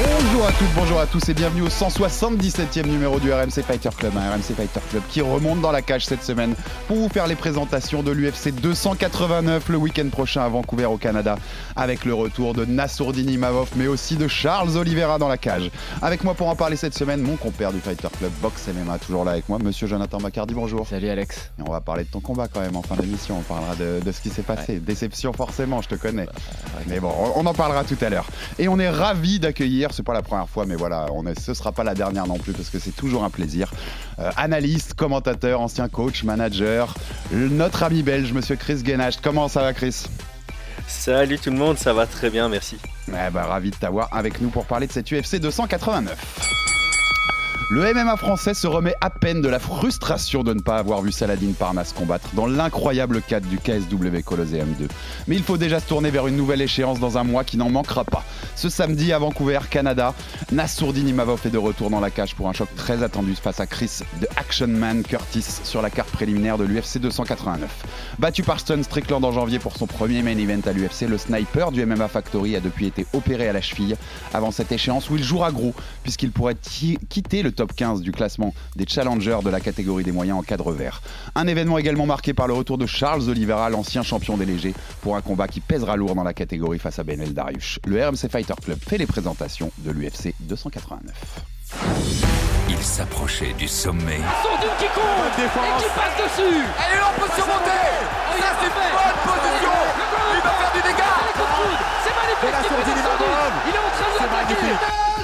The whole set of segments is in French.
Bonjour à toutes, bonjour à tous et bienvenue au 177e numéro du RMC Fighter Club, un RMC Fighter Club qui remonte dans la cage cette semaine pour vous faire les présentations de l'UFC 289 le week-end prochain à Vancouver au Canada avec le retour de Nassourdine Imavov mais aussi de Charles Oliveira dans la cage. Avec moi pour en parler cette semaine, mon compère du Fighter Club Box MMA toujours là avec moi, monsieur Jonathan Macardy, bonjour. Salut Alex. Et on va parler de ton combat quand même en fin d'émission, on parlera de, de ce qui s'est passé. Déception forcément, je te connais. Mais bon, on en parlera tout à l'heure. Et on est ravis d'accueillir, c'est pas la première fois, mais voilà, on est, ce sera pas la dernière non plus parce que c'est toujours un plaisir. Euh, analyste, commentateur, ancien coach, manager, notre ami belge, monsieur Chris Genacht. Comment ça va, Chris? Salut tout le monde, ça va très bien, merci. Eh bah, ravi de t'avoir avec nous pour parler de cette UFC 289. Le MMA français se remet à peine de la frustration de ne pas avoir vu Saladin Parnasse combattre dans l'incroyable cadre du KSW Colosseum 2. Mais il faut déjà se tourner vers une nouvelle échéance dans un mois qui n'en manquera pas. Ce samedi à Vancouver, Canada, Nassourdine Imavov est de retour dans la cage pour un choc très attendu face à Chris de Action Man Curtis sur la carte préliminaire de l'UFC 289. Battu par Stone Strickland en janvier pour son premier main event à l'UFC, le sniper du MMA Factory a depuis été opéré à la cheville avant cette échéance où il jouera gros puisqu'il pourrait quitter le top 15 du classement des challengers de la catégorie des moyens en cadre vert. Un événement également marqué par le retour de Charles Oliveira, l'ancien champion des légers, pour un combat qui pèsera lourd dans la catégorie face à Benel Dariush. Le RMC Fighter Club fait les présentations de l'UFC 289. Il s'approchait du sommet. Qui court et qui passe dessus. Elle est là, on peut surmonter. Ça, c'est une bonne position. Il va faire du dégât. C'est magnifique. Il est en train de l'attaquer.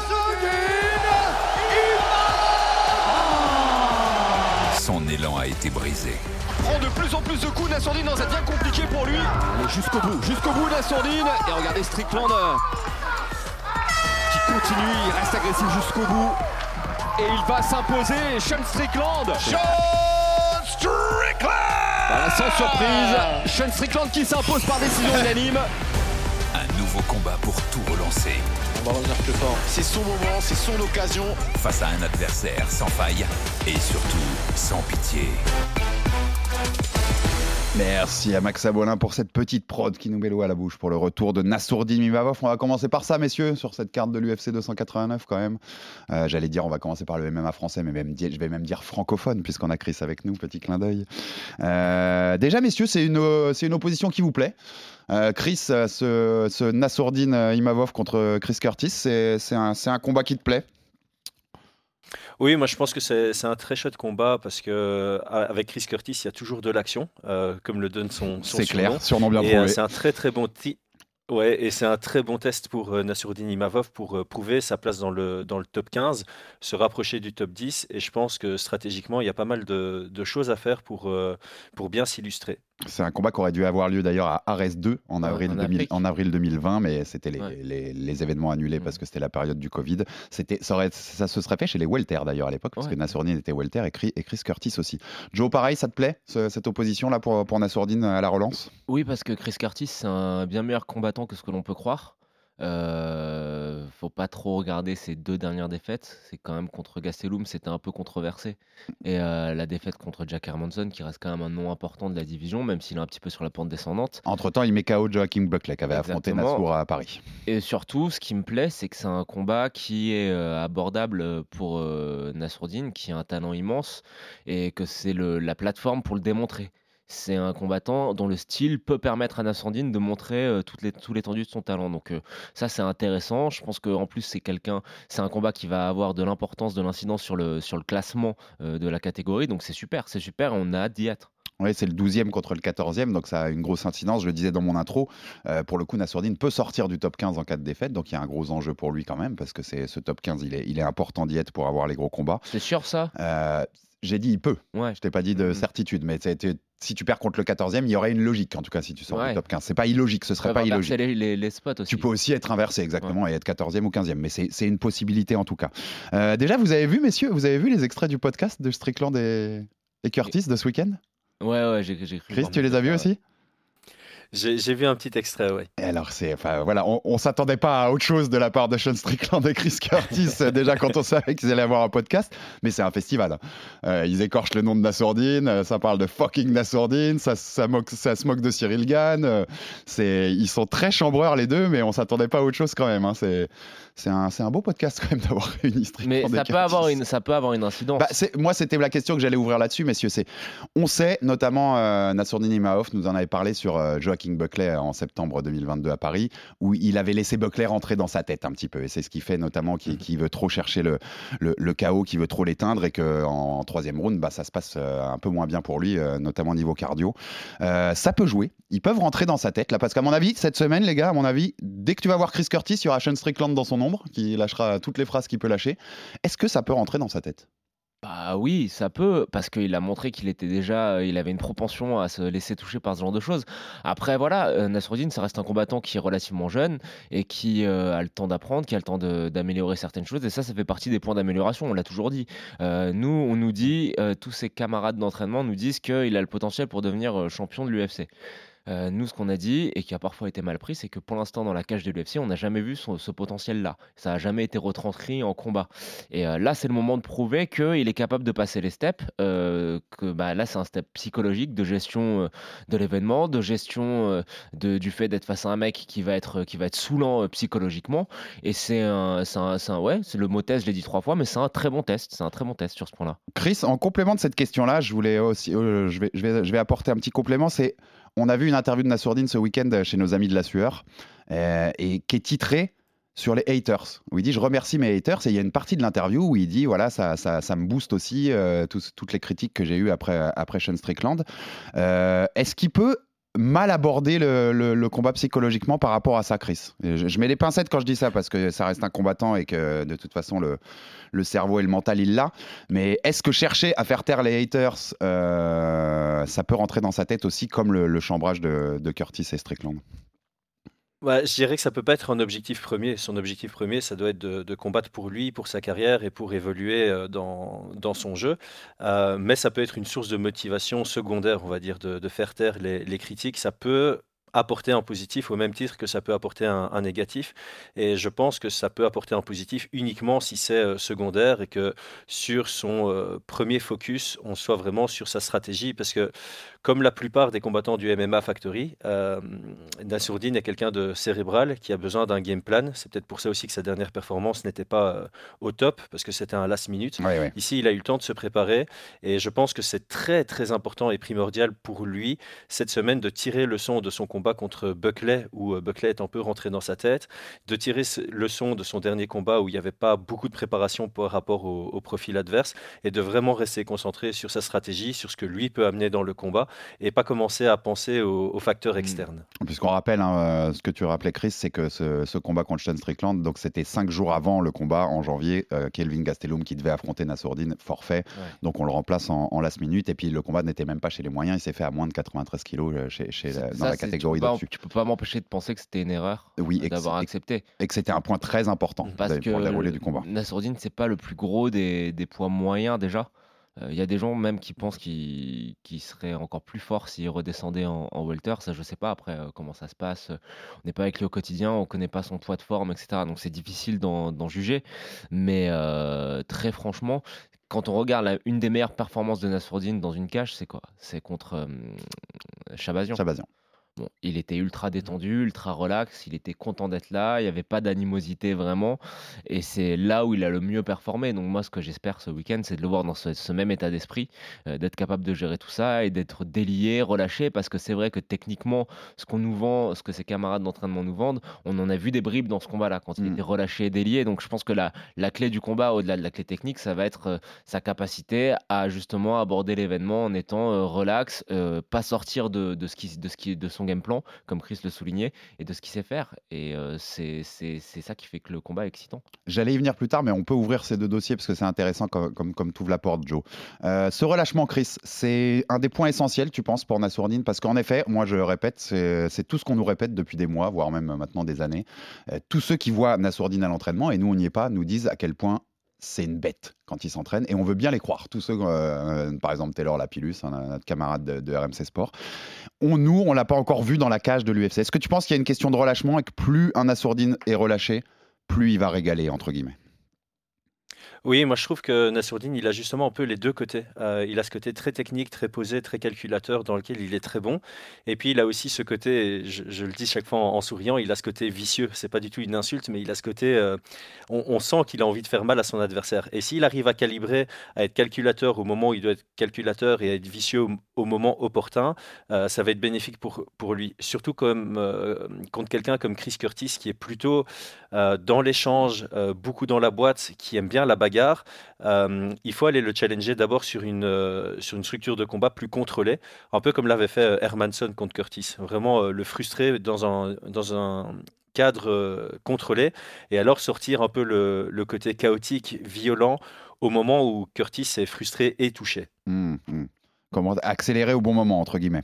A été brisé. prend de plus en plus de coups, Nassourdine, non, ça devient compliqué pour lui. Allez, jusqu'au bout, jusqu'au bout, Nassourdine. Et regardez Strickland euh, qui continue, il reste agressif jusqu'au bout. Et il va s'imposer, Sean Strickland. Sean Strickland Voilà, sans surprise, Sean Strickland qui s'impose par décision unanime. Un nouveau combat pour tout relancer. On va revenir plus fort. C'est son moment, c'est son occasion. Face à un adversaire sans faille et surtout sans pitié. Merci à Max Abolin pour cette petite prod qui nous met l'eau à la bouche pour le retour de Nassourdine Mimavov. On va commencer par ça, messieurs, sur cette carte de l'UFC 289 quand même. Euh, J'allais dire, on va commencer par le MMA français, mais je vais même dire francophone, puisqu'on a Chris avec nous, petit clin d'œil. Euh, déjà, messieurs, c'est une, c'est une opposition qui vous plaît. Euh, Chris, ce, ce Nassourdine Imavov contre Chris Curtis, c'est un combat qui te plaît? Oui, moi je pense que c'est un très chouette combat parce que avec Chris Curtis, il y a toujours de l'action, euh, comme le donne son, son C'est clair, surnom bien prouvé. euh, c'est un très très bon Ouais, et c'est un très bon test pour euh, Nassourdine Imavov pour euh, prouver sa place dans le, dans le top 15, se rapprocher du top 10. Et je pense que stratégiquement, il y a pas mal de, de choses à faire pour, euh, pour bien s'illustrer. C'est un combat qui aurait dû avoir lieu d'ailleurs à Ares 2 en avril, en 2000 Afrique. en avril 2020, mais c'était les, Ouais. les- les événements annulés parce que c'était la période du Covid. C'était, ça, aurait- ça se serait fait chez les Welter d'ailleurs à l'époque, parce que Nassourdine était Welter et Chris, et Chris Curtis aussi. Joe, pareil, ça te plaît, ce- cette opposition-là pour, pour Nassourdine à la relance? Oui, parce que Chris Curtis, c'est un bien meilleur combattant que ce que l'on peut croire. Faut pas trop regarder ses deux dernières défaites. C'est quand même contre Gastelum, c'était un peu controversé. Et la défaite contre Jack Hermanson, qui reste quand même un nom important de la division, même s'il est un petit peu sur la pente descendante. Entre-temps, il met KO Joachim Buckley qui avait affronté Exactement. Nassour à Paris. Et surtout, ce qui me plaît, c'est que c'est un combat qui est abordable pour Nassourdine, qui a un talent immense, et que c'est le- la plateforme pour le démontrer. C'est un combattant dont le style peut permettre à Nassourdine de montrer euh, toute les, tout l'étendue de son talent. Donc euh, ça, c'est intéressant. Je pense qu'en plus, c'est quelqu'un, c'est un combat qui va avoir de l'importance, de l'incidence sur le, sur le classement euh, de la catégorie. Donc c'est super, c'est super. On a hâte d'y être. Oui, c'est le 12e contre le 14e, donc ça a une grosse incidence. Je le disais dans mon intro, euh, pour le coup, Nassourdine peut sortir du top 15 en cas de défaite, donc il y a un gros enjeu pour lui quand même, parce que c'est ce top 15, il est, il est important d'y être pour avoir les gros combats. C'est sûr ça? Euh, J'ai dit il peut. Ouais. Je t'ai pas dit de Mhm. certitude, mais si tu perds contre le 14e, il y aurait une logique, en tout cas, si tu sors Ouais. du top 15. C'est pas illogique, ce serait pas illogique. les, les- les spots aussi. Tu peux aussi être inversé, exactement, et être 14e ou 15e, mais c'est une possibilité en tout cas. Euh, déjà, vous avez vu, messieurs, vous avez vu les extraits du podcast de Strickland et, et Curtis de ce week-end? Ouais, ouais, j'ai cru. Chris, tu les as vus aussi? J'ai vu un petit extrait. Et alors, c'est, enfin, voilà, on, on s'attendait pas à autre chose de la part de Sean Strickland et Chris Curtis euh, déjà quand on savait qu'ils allaient avoir un podcast, mais c'est un festival. Euh, ils écorchent le nom de Nassourdine, euh, ça parle de fucking Nassourdine, ça, ça, moque, ça se moque de Cyril Gann. euh, c'est, ils sont très chambreurs les deux, mais on s'attendait pas à autre chose quand même. hein. C'est, c'est un, c'est un beau podcast quand même d'avoir réuni Strickland Mais et ça peut, Curtis. avoir une, ça peut avoir une incidence. Bah, moi, c'était la question que j'allais ouvrir là-dessus, messieurs. C'est, on sait, notamment, euh, Nassourdine Imaoff nous en avait parlé sur euh, Joaquin Buckley en septembre 2022 à Paris, où il avait laissé Buckley rentrer dans sa tête un petit peu. Et c'est ce qui fait notamment qu'il qu'il veut trop chercher le, le, le chaos, qu'il veut trop l'éteindre et qu'en en troisième round, bah, ça se passe euh, un peu moins bien pour lui, euh, notamment au niveau cardio. Euh, ça peut jouer. Ils peuvent rentrer dans sa tête, là, parce qu'à mon avis, cette semaine, les gars, à mon avis, dès que tu vas voir Chris Curtis, il y aura Sean Strickland dans son ombre, qui lâchera toutes les phrases qu'il peut lâcher. Est-ce que ça peut rentrer dans sa tête? Bah oui, ça peut, parce qu'il a montré qu'il était déjà, il avait une propension à se laisser toucher par ce genre de choses. Après, voilà, euh, Nasruddin, ça reste un combattant qui est relativement jeune et qui euh, a le temps d'apprendre, qui a le temps d'améliorer certaines choses. Et ça, ça fait partie des points d'amélioration, on l'a toujours dit. Euh, nous, on nous dit, tous ses camarades d'entraînement nous disent qu'il a le potentiel pour devenir champion de l'UFC. Euh, nous, ce qu'on a dit, et qui a parfois été mal pris, c'est que pour l'instant, dans la cage de l'UFC, on n'a jamais vu ce potentiel-là. Ça n'a jamais été retranscrit en combat. Et euh, là, c'est le moment de prouver qu'il est capable de passer les steps. euh, que bah, là, c'est un step psychologique de gestion de l'événement, de gestion du fait d'être face à un mec qui va être, qui va être saoulant psychologiquement. Et c'est un, c'est un, ouais, c'est le mot test, je l'ai dit trois fois, mais c'est un très bon test. C'est un très bon test sur ce point-là. Chris, en complément de cette question-là, je voulais aussi, je, vais, je, vais, je vais apporter un petit complément. C'est, on a vu une interview de Nassourdine ce week-end chez nos amis de la sueur, euh, et qui est titrée sur les haters, où il dit je remercie mes haters, et il y a une partie de l'interview où il dit voilà ça, ça, me booste aussi euh, toutes les critiques que j'ai eues après après Sean Strickland. Euh, Est-ce qu'il peut mal aborder le, le- le combat psychologiquement par rapport à ça, Chris Et je, je mets les pincettes quand je dis ça parce que ça reste un combattant et que de toute façon le, le cerveau et le mental il l'a. Mais est-ce que chercher à faire taire les haters, euh, ça peut rentrer dans sa tête aussi comme le, le chambrage de, de Curtis et Strickland? Je dirais que ça peut pas être un objectif premier. Son objectif premier, ça doit être de, combattre pour lui, pour sa carrière et pour évoluer euh, dans, son jeu. Euh, mais ça peut être une source de motivation secondaire, on va dire, de, de faire taire les, les critiques. Ça peut apporter un positif au même titre que ça peut apporter un, un négatif. Et je pense que ça peut apporter un positif uniquement si c'est euh, secondaire et que sur son euh, premier focus, on soit vraiment sur sa stratégie. Parce que comme la plupart des combattants du MMA Factory, euh, Nassourdine est quelqu'un de cérébral qui a besoin d'un game plan. C'est peut-être pour ça aussi que sa dernière performance n'était pas euh, au top, parce que c'était un last minute. Ouais, ouais. Ici, il a eu le temps de se préparer et je pense que c'est très très important et primordial pour lui cette semaine de tirer le son de son combat contre Buckley, où euh, Buckley est un peu rentré dans sa tête, de tirer ce- le son de son dernier combat où il n'y avait pas beaucoup de préparation par rapport au, au profil adverse et de vraiment rester concentré sur sa stratégie, sur ce que lui peut amener dans le combat et pas commencer à penser aux, aux facteurs externes. Puisqu'on rappelle, hein, euh, ce que tu rappelais, Chris, c'est que ce, ce combat contre Sean Strickland, donc c'était cinq jours avant le combat en janvier, euh, Kelvin Gastelum qui devait affronter Nassourdine, forfait. Donc on le remplace en, en last minute. Et puis le combat n'était même pas chez les moyens, il s'est fait à moins de 93 kilos chez, dans Ça, la catégorie pas- d'au-dessus. Tu peux pas m'empêcher de penser que c'était une erreur Oui, euh, d'avoir accepté. Et que c'était un point très important Parce que pour le déroulé du combat. Nassourdine, c'est pas le plus gros des, des poids moyens déjà. Euh, Il y a des gens même qui pensent qu'il qu'il serait encore plus fort s'il redescendait en, en welter. Ça, je sais pas après euh, comment ça se passe. On n'est pas avec lui au quotidien, on connaît pas son poids de forme, etc. Donc c'est difficile d'en juger. Mais euh, très franchement, quand on regarde la- une des meilleures performances de Nassourdine dans une cage, c'est quoi? C'est contre Chabazian. Chabazian. Bon, il était ultra détendu, ultra relax, il était content d'être là, il n'y avait pas d'animosité vraiment, et c'est là où il a le mieux performé. Donc moi, ce que j'espère ce week-end, c'est de le voir dans ce, ce même état d'esprit, euh, d'être capable de gérer tout ça et d'être délié, relâché, parce que c'est vrai que techniquement, ce qu'on nous vend, ce que ses camarades d'entraînement nous vendent, on en a vu des bribes dans ce combat-là, quand il Mm. était relâché et délié. Donc je pense que la, la clé du combat, au-delà de la clé technique, ça va être euh, sa capacité à justement aborder l'événement en étant euh, relax, pas sortir de, de ce qui, de ce qui, de son son game plan, comme Chris le soulignait, et de ce qu'il sait faire. Et euh, c'est ça qui fait que le combat est excitant. J'allais y venir plus tard, mais on peut ouvrir ces deux dossiers parce que c'est intéressant comme, comme, comme tu ouvres la porte, Joe. Euh, ce relâchement, Chris, c'est un des points essentiels, tu penses, pour Nassourdine? Parce qu'en effet, moi je répète, c'est c'est tout ce qu'on nous répète depuis des mois, voire même maintenant des années. Euh, tous ceux qui voient Nassourdine à l'entraînement, et nous on n'y est pas, nous disent à quel point c'est une bête quand il s'entraîne, et on veut bien les croire. Tous ceux, euh, par exemple Taylor Lapillus, hein, notre camarade de, RMC Sport, on, nous, on l'a pas encore vu dans la cage de l'UFC. Est-ce que tu penses qu'il y a une question de relâchement et que plus un Nassourdine est relâché, plus il va régaler, entre guillemets? Oui, moi je trouve que Nassourdine, il a justement un peu les deux côtés. Euh, il a ce côté très technique, très posé, très calculateur dans lequel il est très bon. Et puis il a aussi ce côté, je, le dis chaque fois en, souriant, il a ce côté vicieux. C'est pas du tout une insulte, mais il a ce côté, euh, on, sent qu'il a envie de faire mal à son adversaire. Et s'il arrive à calibrer, à être calculateur au moment où il doit être calculateur et à être vicieux au, moment opportun, euh, ça va être bénéfique pour, pour lui. Surtout comme, contre quelqu'un comme Chris Curtis, qui est plutôt dans l'échange, beaucoup dans la boîte, qui aime bien la bagarre. Euh, il faut aller le challenger d'abord sur une, euh, sur une structure de combat plus contrôlée, un peu comme l'avait fait euh, Hermanson contre Curtis. Vraiment le frustrer dans un, dans un cadre contrôlé et alors sortir un peu le, le côté chaotique, violent au moment où Curtis est frustré et touché. Hum, hum. Comment accélérer au bon moment, entre guillemets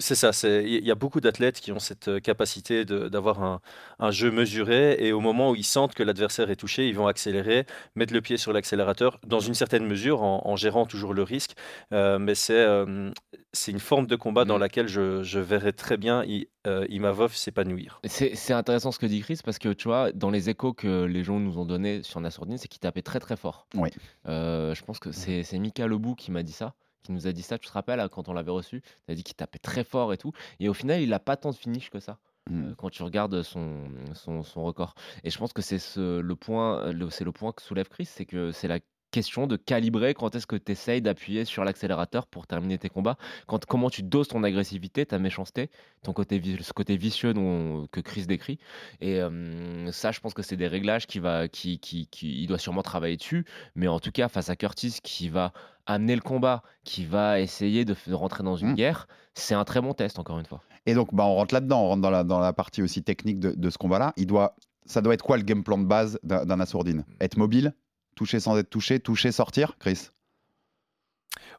C'est ça, c'est- il y a beaucoup d'athlètes qui ont cette euh, capacité de- d'avoir un, un jeu mesuré et au moment où ils sentent que l'adversaire est touché, ils vont accélérer, mettre le pied sur l'accélérateur dans une certaine mesure en, en gérant toujours le risque. Euh, mais c'est euh, c'est une forme de combat dans Mm. laquelle je, je verrais très bien I- euh, Imavov s'épanouir. C'est c'est intéressant ce que dit Chris parce que tu vois, dans les échos que les gens nous ont donnés sur Nassourdine, c'est qu'il tapait très très fort. Oui. Euh, je pense que c'est c'est Mika Lebou qui m'a dit ça, qui nous a dit ça. Tu te rappelles hein, quand on l'avait reçu? Il a dit qu'il tapait très fort et tout. Et au final, il n'a pas tant de finish que ça. Euh, quand tu regardes son, son, son record. Et je pense que c'est ce, le point, le- c'est le point que soulève Chris, c'est que c'est la question de calibrer quand est-ce que tu essayes d'appuyer sur l'accélérateur pour terminer tes combats, quand, comment tu doses ton agressivité, ta méchanceté, ton côté, ce côté vicieux dont, que Chris décrit. Et euh, ça, je pense que c'est des réglages qui va, qui, qui, qui, il doit sûrement travailler dessus, mais en tout cas, face à Curtis qui va amener le combat, qui va essayer de, rentrer dans une Mm. guerre, c'est un très bon test, encore une fois. Et donc, bah, on rentre là-dedans, on rentre dans la, dans la partie aussi technique de, de ce combat-là. Il doit, ça doit être quoi le game plan de base d'un d'un assourdine? Être mobile? Toucher sans être touché? Toucher, sortir? Chris?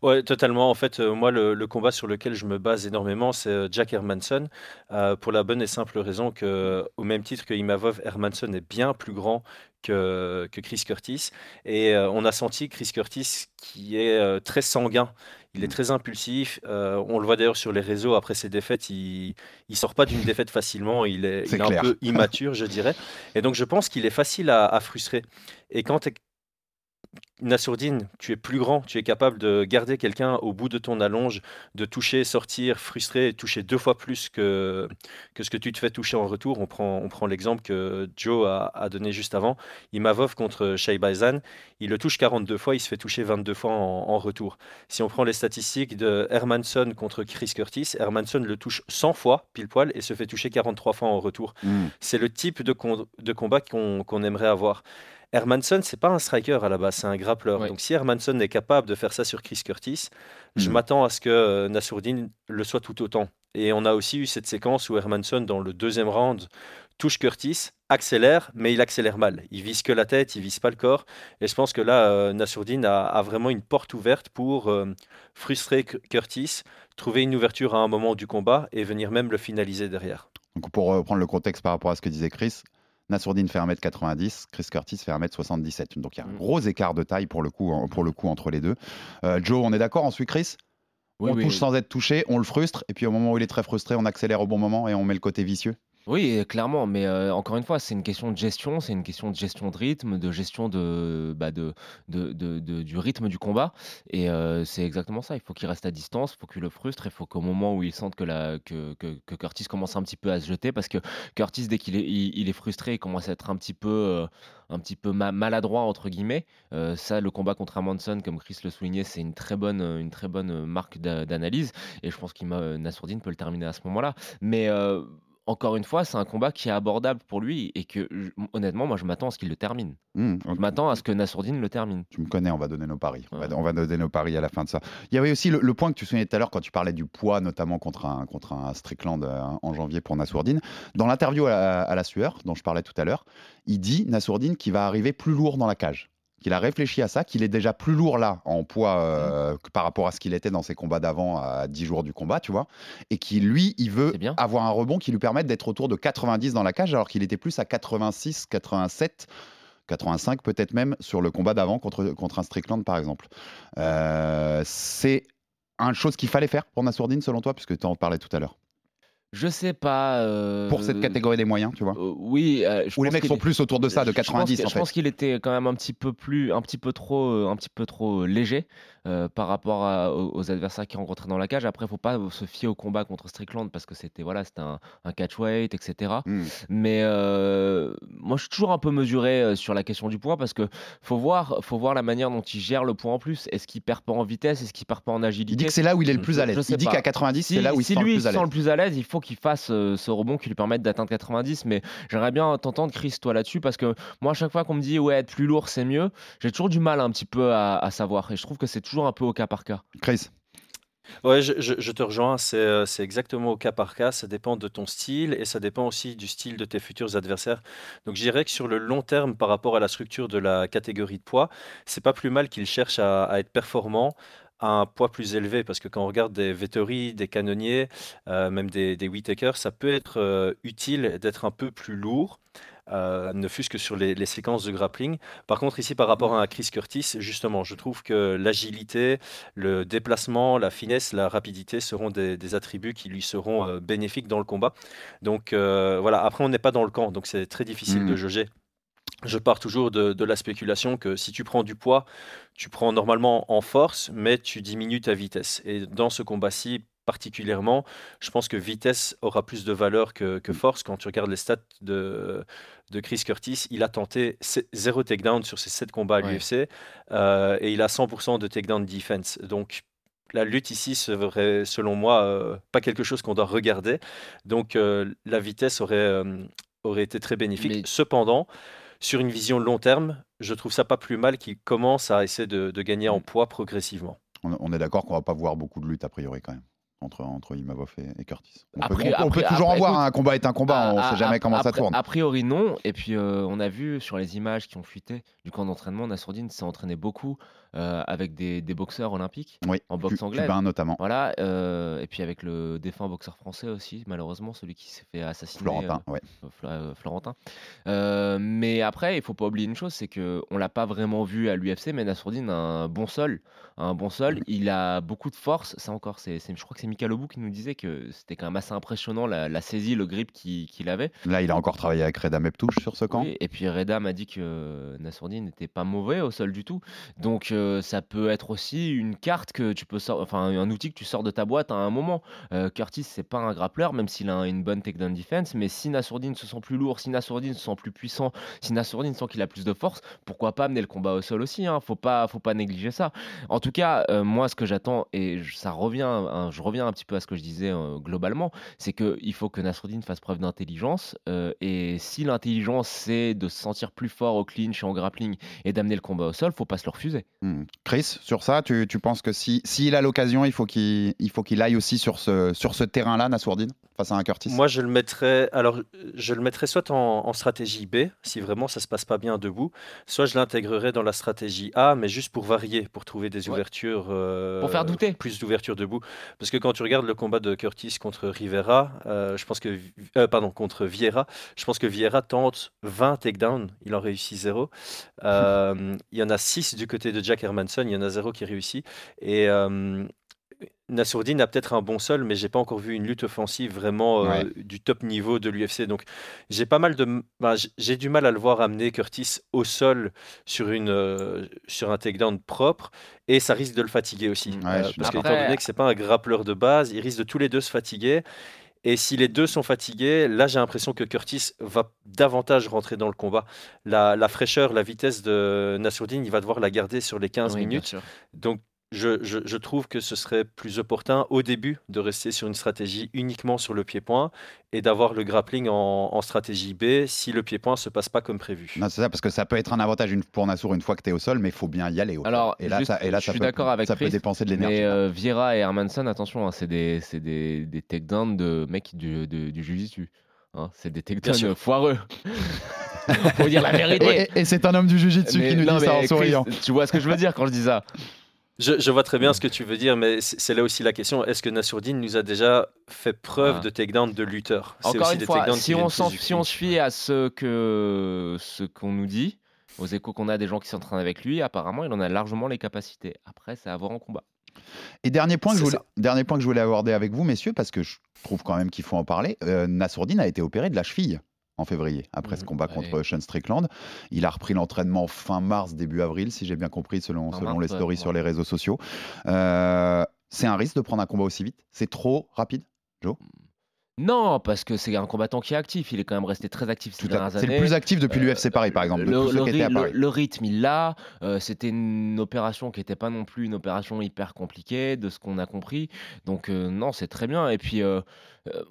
Ouais, totalement. En fait, euh, moi, le, le combat sur lequel je me base énormément, c'est euh, Jack Hermanson, euh, pour la bonne et simple raison que, au même titre que Imavov, Hermanson est bien plus grand que, que Chris Curtis. Et on a senti Chris Curtis qui est très sanguin. Il est Mm. très impulsif. Euh, on le voit d'ailleurs sur les réseaux après ses défaites. Il ne sort pas d'une défaite facilement. Il est, C'est il est un peu immature, je dirais. Et donc, je pense qu'il est facile à, à frustrer. Et quand tu Nassourdine, tu es plus grand, tu es capable de garder quelqu'un au bout de ton allonge, de toucher, sortir, frustrer, toucher deux fois plus que, que ce que tu te fais toucher en retour. On prend, on prend l'exemple que Joe a, a donné juste avant. Imavov contre Shai Baizan, il le touche 42 fois, il se fait toucher 22 fois en, en retour. Si on prend les statistiques de Hermanson contre Chris Curtis, Hermanson le touche 100 fois, pile poil, et se fait toucher 43 fois en retour. Hum. C'est le type de, combat qu'on qu'on aimerait avoir. Hermanson, c'est pas un striker à la base, c'est un grappleur. Ouais. Donc si Hermanson est capable de faire ça sur Chris Curtis, je Mhm. m'attends à ce que euh, Nassourdine le soit tout autant. Et on a aussi eu cette séquence où Hermanson, dans le deuxième round, touche Curtis, accélère, mais il accélère mal. Il vise que la tête, il vise pas le corps. Et je pense que là, euh, Nassourdine a, a vraiment une porte ouverte pour euh, frustrer Cu- Curtis, trouver une ouverture à un moment du combat et venir même le finaliser derrière. Donc, pour reprendre le contexte par rapport à ce que disait Chris, Nassourdine fait 1m90, Chris Curtis fait 1m77. Donc, il y a un Mm. gros écart de taille pour le coup, en- pour le coup entre les deux. Euh, Joe, on est d'accord On suit Chris? Oui, On oui. touche sans être touché, on le frustre, et puis au moment où il est très frustré, on accélère au bon moment et on met le côté vicieux? Oui, clairement, mais euh, encore une fois, c'est une question de gestion, c'est une question de gestion de rythme, de gestion de, bah, du rythme du combat. Et euh, c'est exactement ça. Il faut qu'il reste à distance, il faut qu'il le frustre, il faut qu'au moment où il sente que, que, Curtis commence un petit peu à se jeter, parce que Curtis, dès qu'il est, frustré, il commence à être un petit peu, euh, un petit peu ma- maladroit, entre guillemets. Ça, le combat contre Amundsen, comme Chris le soulignait, c'est une très bonne, une très bonne marque d'a- d'analyse. Et je pense qu'il Nassourdine peut le terminer à ce moment-là. Mais. Encore une fois, c'est un combat qui est abordable pour lui et que, honnêtement, moi, je m'attends à ce qu'il le termine. Ok. Je m'attends à ce que Nassourdine le termine. Tu me connais, on va donner nos paris. On va, Ouais. on va donner nos paris à la fin de ça. Il y avait aussi le, le point que tu soulignais tout à l'heure quand tu parlais du poids, notamment contre un, contre un Strickland euh, en janvier pour Nassourdine. Dans l'interview à, la- à la sueur, dont je parlais tout à l'heure, il dit, Nassourdine, qu'il va arriver plus lourd dans la cage. Qu'il a réfléchi à ça, qu'il est déjà plus lourd là en poids euh, que par rapport à ce qu'il était dans ses combats d'avant à 10 jours du combat, tu vois. Et qui, lui, il veut bien. avoir un rebond qui lui permette d'être autour de 90 dans la cage, alors qu'il était plus à 86, 87. 85 peut-être même sur le combat d'avant contre, contre un Strickland par exemple. Euh, c'est une chose qu'il fallait faire pour Nassourdine selon toi, puisque tu en parlais tout à l'heure. Je sais pas. euh, Pour cette catégorie des moyens, tu vois. euh, oui. euh, je Où les mecs sont est- plus autour de ça, de Je pense 90 que- en Je pense qu'il était quand même un petit peu plus, un petit peu trop, euh, un petit peu trop léger euh, par rapport à- aux, aux adversaires qu'il rencontrait dans la cage. Après, faut pas se fier au combat contre Strickland parce que c'était voilà, c'était un, un catchweight, etc. Hmm. Mais euh, moi, je suis toujours un peu mesuré euh, sur la question du poids parce que faut voir, faut voir la manière dont il gère le poids en plus. Est-ce qu'il perd pas en vitesse? Est-ce qu'il perd pas en agilité? Il dit que c'est là où il est le plus à l'aise. Il dit qu'à 90, si, c'est là où il si se sent lui le il plus à l'aise. le plus à l'aise, il faut qu'il fasse ce rebond qui lui permette d'atteindre 90. Mais j'aimerais bien t'entendre, Chris, toi là-dessus, parce que moi, à chaque fois qu'on me dit ouais, être plus lourd, c'est mieux, j'ai toujours du mal un petit peu à, à savoir. Et je trouve que c'est toujours un peu au cas par cas. Chris, Ouais, je, je- je te rejoins, c'est euh, c'est exactement au cas par cas, ça dépend de ton style et ça dépend aussi du style de tes futurs adversaires. Donc je dirais que sur le long terme, par rapport à la structure de la catégorie de poids, c'est pas plus mal qu'il cherche à, à être performant à un poids plus élevé, parce que quand on regarde des Vettori, des canonniers, euh, même des, des Whittaker, ça peut être euh, utile d'être un peu plus lourd. Euh, ne fût-ce que sur les, les séquences de grappling. Par contre, ici, par rapport à Chris Curtis, justement, je trouve que l'agilité, le déplacement, la finesse, la rapidité seront des, des attributs qui lui seront euh, bénéfiques dans le combat. Donc euh, voilà, après on n'est pas dans le camp, donc c'est très difficile de jauger. Je pars toujours de, de la spéculation que si tu prends du poids, tu prends normalement en force, mais tu diminues ta vitesse. Et dans ce combat-ci, particulièrement, je pense que vitesse aura plus de valeur que, que force. Quand tu regardes les stats de, de Chris Curtis, il a tenté se- zéro takedown sur ses 7 combats à Ouais. l'UFC euh, et il a 100% de takedown defense. Donc la lutte ici serait, selon moi, euh, pas quelque chose qu'on doit regarder. Donc euh, la vitesse aurait, euh, aurait été très bénéfique. Mais- Cependant, sur une vision long terme, je trouve ça pas plus mal qu'il commence à essayer de, de gagner en Mm. poids progressivement. on, on est d'accord qu'on va pas voir beaucoup de lutte a priori quand même. Entre, entre Imavov et, et Curtis. On, peut, Après- on- on peut après- toujours en voir, écoute, hein, un combat est un combat, on Ah, sait jamais comment ça tourne. A priori, non. Et puis, euh, on a vu sur les images qui ont fuité du camp d'entraînement, Nassourdine s'est entraîné beaucoup euh, avec des, des boxeurs olympiques Oui, en boxe Cu- anglaise. cubain notamment. Voilà, euh, et puis avec le défunt boxeur français aussi, malheureusement, celui qui s'est fait assassiner. Florentin, ouais. euh, Fl- euh, Florentin. Mais après, il faut pas oublier une chose, c'est que on l'a pas vraiment vu à l'UFC, mais Nassourdine a un bon sol, un bon sol. Il a beaucoup de force. Ça encore, c'est, je crois que c'est Michael Obou qui nous disait que c'était quand même assez impressionnant la, la saisie, le grip qu'il, avait. Là, il a encore travaillé avec Reda Meptouche sur ce camp. Oui, et puis Reda m'a dit que Nassourdine n'était pas mauvais au sol du tout. Donc euh, ça peut être aussi une carte que tu peux sortir, enfin un outil que tu sors de ta boîte à un moment. Euh, Curtis, c'est pas un grappleur, même s'il a une bonne takedown defense, mais si Nassourdine se sent plus lourd, si Nassourdine se sent plus puissant, si Nassourdine sent qu'il a plus de force, pourquoi pas amener le combat au sol aussi hein Faut pas, faut pas négliger ça. En tout cas, euh, moi, ce que j'attends et ça revient, hein, je reviens un petit peu à ce que je disais euh, globalement, c'est que il faut que Nassourdine fasse preuve d'intelligence. et si l'intelligence c'est de se sentir plus fort au clinch et en grappling et d'amener le combat au sol, faut pas se le refuser. Hmm. Chris, sur ça, tu, penses que si s'il a l'occasion, il faut qu'il il faut qu'il aille aussi sur ce, sur ce terrain-là, Nassourdine, face à un Curtis Moi, je le mettrais. Alors, je le mettrais soit en, en stratégie B, si vraiment ça se passe pas bien debout, soit je l'intégrerais dans la stratégie A, mais juste pour varier, pour trouver des Ouais. ouvertures. euh, Pour faire douter. Plus d'ouvertures debout. Parce que quand tu regardes le combat de Curtis contre Rivera, euh, je pense que. euh, pardon, contre Vieira, je pense que Vieira tente 20 takedowns, il en réussit 0. il y en a 6 du côté de Jack Hermanson, il y en a 0 qui réussit. Et. Nassourdine a peut-être un bon sol, mais j'ai pas encore vu une lutte offensive vraiment euh, Ouais. du top niveau de l'UFC. Donc j'ai pas mal de, j- j'ai du mal à le voir amener Curtis au sol sur une euh, sur un takedown propre, et ça risque de le fatiguer aussi, Ouais, Euh, parce qu'étant donné que c'est pas un grappleur de base, ils risquent de tous les deux se fatiguer. Et si les deux sont fatigués, là j'ai l'impression que Curtis va davantage rentrer dans le combat. La, la fraîcheur, la vitesse de Nassourdine, il va devoir la garder sur les 15 Oui, bien minutes. Donc, je, je- je trouve que ce serait plus opportun au début de rester sur une stratégie uniquement sur le pied-point et d'avoir le grappling en, en stratégie B si le pied-point se passe pas comme prévu. Non, c'est ça, parce que ça peut être un avantage une- pour Nassour une fois que tu es au sol, mais il faut bien y aller. Au. Alors, et là, juste, ça, et là, je ça suis peut- d'accord avec Ça peut dépenser de l'énergie. Mais euh, Vieira et Hermanson, attention, hein, c'est des, c'est des, des takedowns de mecs du, de- du jiu-jitsu. Hein, c'est des takedowns foireux. Faut dire la vérité. Ouais, et et c'est un homme du jujitsu Mais qui nous non, dit ça en Chris, souriant. Tu vois ce que je veux dire quand je dis ça Je, je vois très bien ce que tu veux dire, mais c'est là aussi la question. Est-ce que Nassourdine nous a déjà fait preuve Ah. de takedown de lutteur C'est Encore aussi une des fois, si on, si on se fie à ce que ce qu'on nous dit, aux échos qu'on a des gens qui s'entraînent avec lui, apparemment, il en a largement les capacités. Après, c'est à voir en combat. Et dernier point, que je voulais, dernier point que je voulais aborder avec vous, messieurs, parce que je trouve quand même qu'il faut en parler. Euh, Nassourdine a été opéré de la cheville en février, après ce Mhm, combat ouais. contre Sean Strickland. Il a repris l'entraînement fin mars, début avril, si j'ai bien compris, selon, selon mars, les ouais, stories sur les réseaux sociaux. Euh, c'est un risque de prendre un combat aussi vite? C'est trop rapide Non, parce que c'est un combattant qui est actif. Il est quand même resté très actif ces Tout à dernières fait. C'est années. le plus actif depuis Euh, l'UFC Paris, par exemple, le, ry- Paris. rythme, il l'a. Euh, C'était une opération qui n'était pas non plus une opération hyper compliquée, de ce qu'on a compris. Donc, euh, non, c'est très bien. Et puis,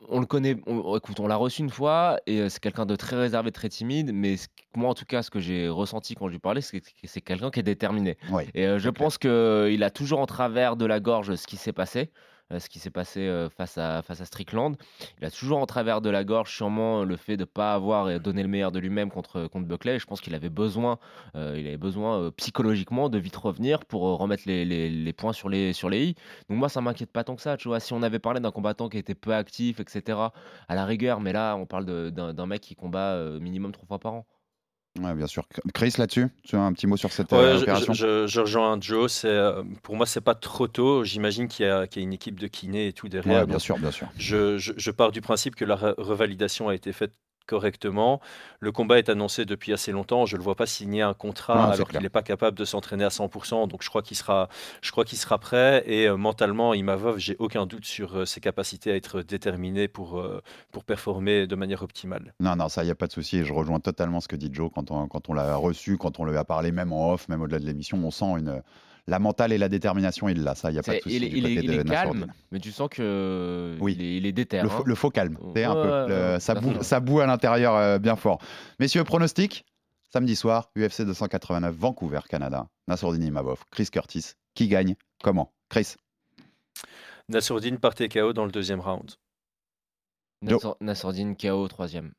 on le connaît. on- écoute, on l'a reçu une fois et c'est quelqu'un de très réservé, très timide. Mais ce- moi, en tout cas, ce que j'ai ressenti quand je lui parlais, c'est que c'est quelqu'un qui est déterminé. Et je clair. pense qu'il a toujours en travers de la gorge ce qui s'est passé. Euh, Ce qui s'est passé euh, face à, face à Strickland. Il a toujours en travers de la gorge sûrement le fait de ne pas avoir donné le meilleur de lui-même contre, contre Buckley. Je pense qu'il avait besoin, euh, il avait besoin euh, psychologiquement de vite revenir pour euh, remettre les, les- les points sur les, sur les i. Donc moi, ça m'inquiète pas tant que ça. Tu vois, si on avait parlé d'un combattant qui était peu actif, etc., à la rigueur, mais là, on parle d'un mec qui combat euh, minimum trois fois par an. Ouais, bien sûr. Chris, là-dessus, tu as un petit mot sur cette Ouais, euh, je, opération? je- je- je rejoins Joe. euh, pour moi, c'est pas trop tôt. J'imagine qu'il y, a qu'il y a une équipe de kinés et tout derrière. Ouais, bien sûr, bien sûr. Je, pars du principe que la re- revalidation a été faite correctement. Le combat est annoncé depuis assez longtemps. Je ne le vois pas signer un contrat Non, alors qu'il n'est pas capable de s'entraîner à 100%. Donc je crois qu'il sera, je crois qu'il sera prêt. Et euh, mentalement, Imavov, j'ai aucun doute sur euh, ses capacités à être déterminé pour, euh, pour performer de manière optimale. Non, non, ça, il n'y a pas de souci. Et je rejoins totalement ce que dit Joe quand on, quand on l'a reçu, quand on lui a parlé, même en off, même au-delà de l'émission. On sent une, la mentale et la détermination, il l'a. Ça, il n'y a pas de souci. il, est- du il est, côté il de est Nassourdine. calme, mais tu sens que Oui. il est, il est déter. Le, hein. faux, le faux calme, sais, un Ouais, peu. ouais, Le- ça, boue, fait. ça boue à l'intérieur euh, bien fort. Messieurs, pronostic Samedi soir, UFC 289, Vancouver, Canada. Nassourdine Imavov, Chris Curtis. Qui gagne Comment? Chris? Nassourdine par TKO dans le deuxième round. Nassourdine KO troisième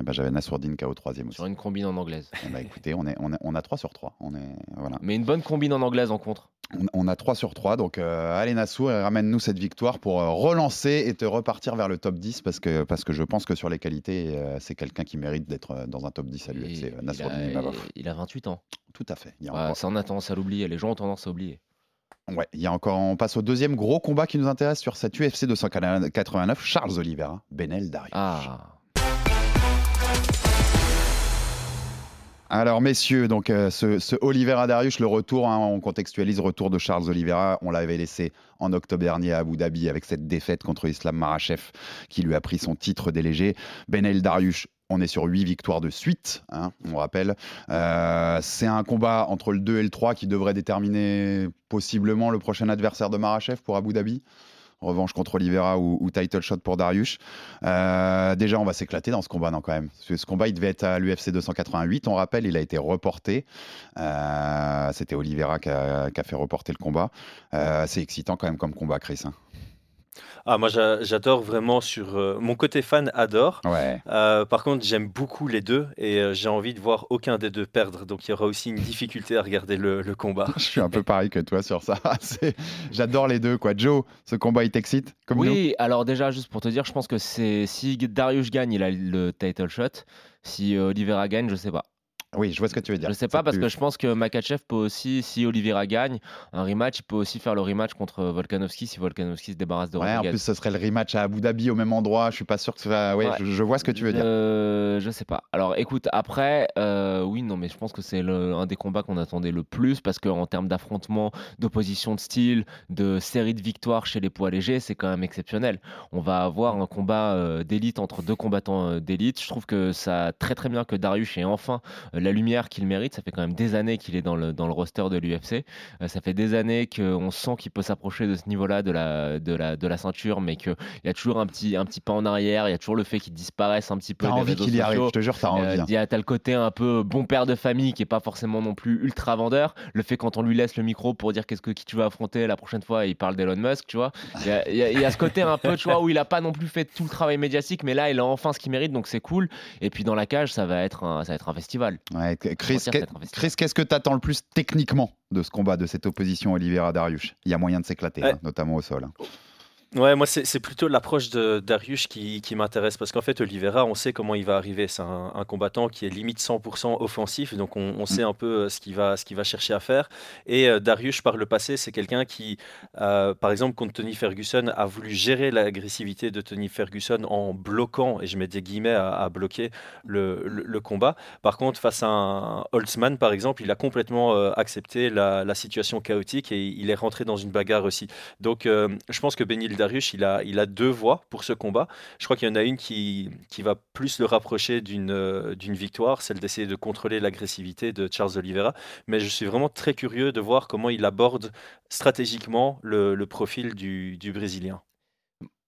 Eh ben, J'avais Nassourdine KO troisième aussi. sur une combine en anglaise. Eh ben, écoutez, on, est, on, est- on a 3 sur 3. On, est, voilà. Mais une bonne combine en anglaise en contre. on, on a 3 sur 3. Donc, euh, allez, Nassour, et ramène-nous cette victoire pour euh, relancer et te repartir vers le top 10 parce que, parce que je pense que sur les qualités, euh, c'est quelqu'un qui mérite d'être euh, dans un top 10 à l'UFC. il, Nassourdine a, Imavov. il a 28 ans. Tout à fait. Il y a Ouais, encore- ça, on a tendance à l'oublier. Les gens ont tendance à oublier. Ouais, il y a encore, on passe au deuxième gros combat qui nous intéresse sur cette UFC 289, Charles Oliveira, Benel Darius. Ah, Alors messieurs, donc euh, ce, ce Oliveira Darius, le retour, hein, on contextualise retour de Charles Oliveira, on l'avait laissé en octobre dernier à Abu Dhabi avec cette défaite contre Islam Marachev qui lui a pris son titre des légers. Benel Darius, on est sur 8 victoires de suite, hein, on rappelle. Euh, c'est un combat entre le 2 et le 3 qui devrait déterminer possiblement le prochain adversaire de Marachev pour Abu Dhabi? Revanche contre Oliveira ou, title shot pour Darius. Euh, déjà, on va s'éclater dans ce combat, non, quand même. Ce combat, il devait être à l'UFC 288. On rappelle, il a été reporté. Euh, C'était Oliveira qui a, qui a fait reporter le combat. Euh, c'est excitant, quand même, comme combat, Chris. hein. Ah, moi, j'a- j'adore vraiment sur. euh, mon côté fan adore. Ouais. Euh, par contre, j'aime beaucoup les deux et euh, j'ai envie de voir aucun des deux perdre. Donc, il y aura aussi une difficulté à regarder le, le combat. Je suis un peu pareil que toi sur ça. J'adore les deux, quoi. Joe, ce combat, il t'excite comme nous? oui, alors déjà, juste pour te dire, je pense que c'est si Darius gagne, il a le title shot. Si euh, Oliveira gagne, je sais pas. Oui, je vois ce que tu veux dire. Je sais pas parce plus- que je pense que Makachev peut aussi, si Oliveira gagne un rematch, il peut aussi faire le rematch contre Volkanovski si Volkanovski se débarrasse de Ouais, en Rodriguez. plus, ce serait le rematch à Abu Dhabi au même endroit. Je suis pas sûr que ça. Ouais, Ouais. Je, je vois ce que tu veux dire. Euh, je sais pas. Alors écoute, après, euh, oui, non, mais je pense que c'est un des combats qu'on attendait le plus parce qu'en termes d'affrontement, d'opposition de style, de série de victoires chez les poids légers, c'est quand même exceptionnel. On va avoir un combat euh, d'élite entre deux combattants euh, d'élite. Je trouve que ça très très bien que Darius ait enfin la lumière qu'il mérite. Ça fait quand même des années qu'il est dans le, dans le roster de l'UFC. ça fait des années qu'on sent qu'il peut s'approcher de ce niveau-là de la, de, la, de la ceinture, mais qu'il y a toujours un petit, un petit pas en arrière. Il y a toujours le fait qu'il disparaisse un petit peu. T'as envie qu'il y arrive, je te jure, t'as envie. Il y a le côté un peu bon père de famille qui est pas forcément non plus ultra vendeur. Le fait quand on lui laisse le micro pour dire qu'est-ce que qui tu vas affronter la prochaine fois, il parle d'Elon Musk, tu vois. Il y, a, ce côté un peu, tu vois, où il a pas non plus fait tout le travail médiatique, mais là, il a enfin ce qu'il mérite, donc c'est cool. Et puis dans la cage, ça va être un, ça va être un festival. Ouais, Chris, qu'est-ce que tu attends le plus techniquement de ce combat, de cette opposition Oliveira-Darius Il y a moyen de s'éclater, hein, notamment au sol. Hein. Ouais, moi, c'est plutôt l'approche de Darius qui, qui m'intéresse parce qu'en fait, Oliveira, on sait comment il va arriver. C'est un, combattant qui est limite 100% offensif, donc on, on, sait mm. un peu euh, ce qu'il va, chercher à faire. Et euh, Darius, par le passé, c'est quelqu'un qui, euh, par exemple, contre Tony Ferguson, a voulu gérer l'agressivité de Tony Ferguson en bloquant, et je mets des guillemets à, bloquer le, le, combat. Par contre, face à un Holtzman, par exemple, il a complètement accepté la, la, situation chaotique et il est rentré dans une bagarre aussi. Donc, je pense que Benil Darius, il a, il a deux voies pour ce combat. Je crois qu'il y en a une qui, qui va plus le rapprocher d'une euh, d'une victoire, celle d'essayer de contrôler l'agressivité de Charles Oliveira. Mais je suis vraiment très curieux de voir comment il aborde stratégiquement le, le profil du, du Brésilien.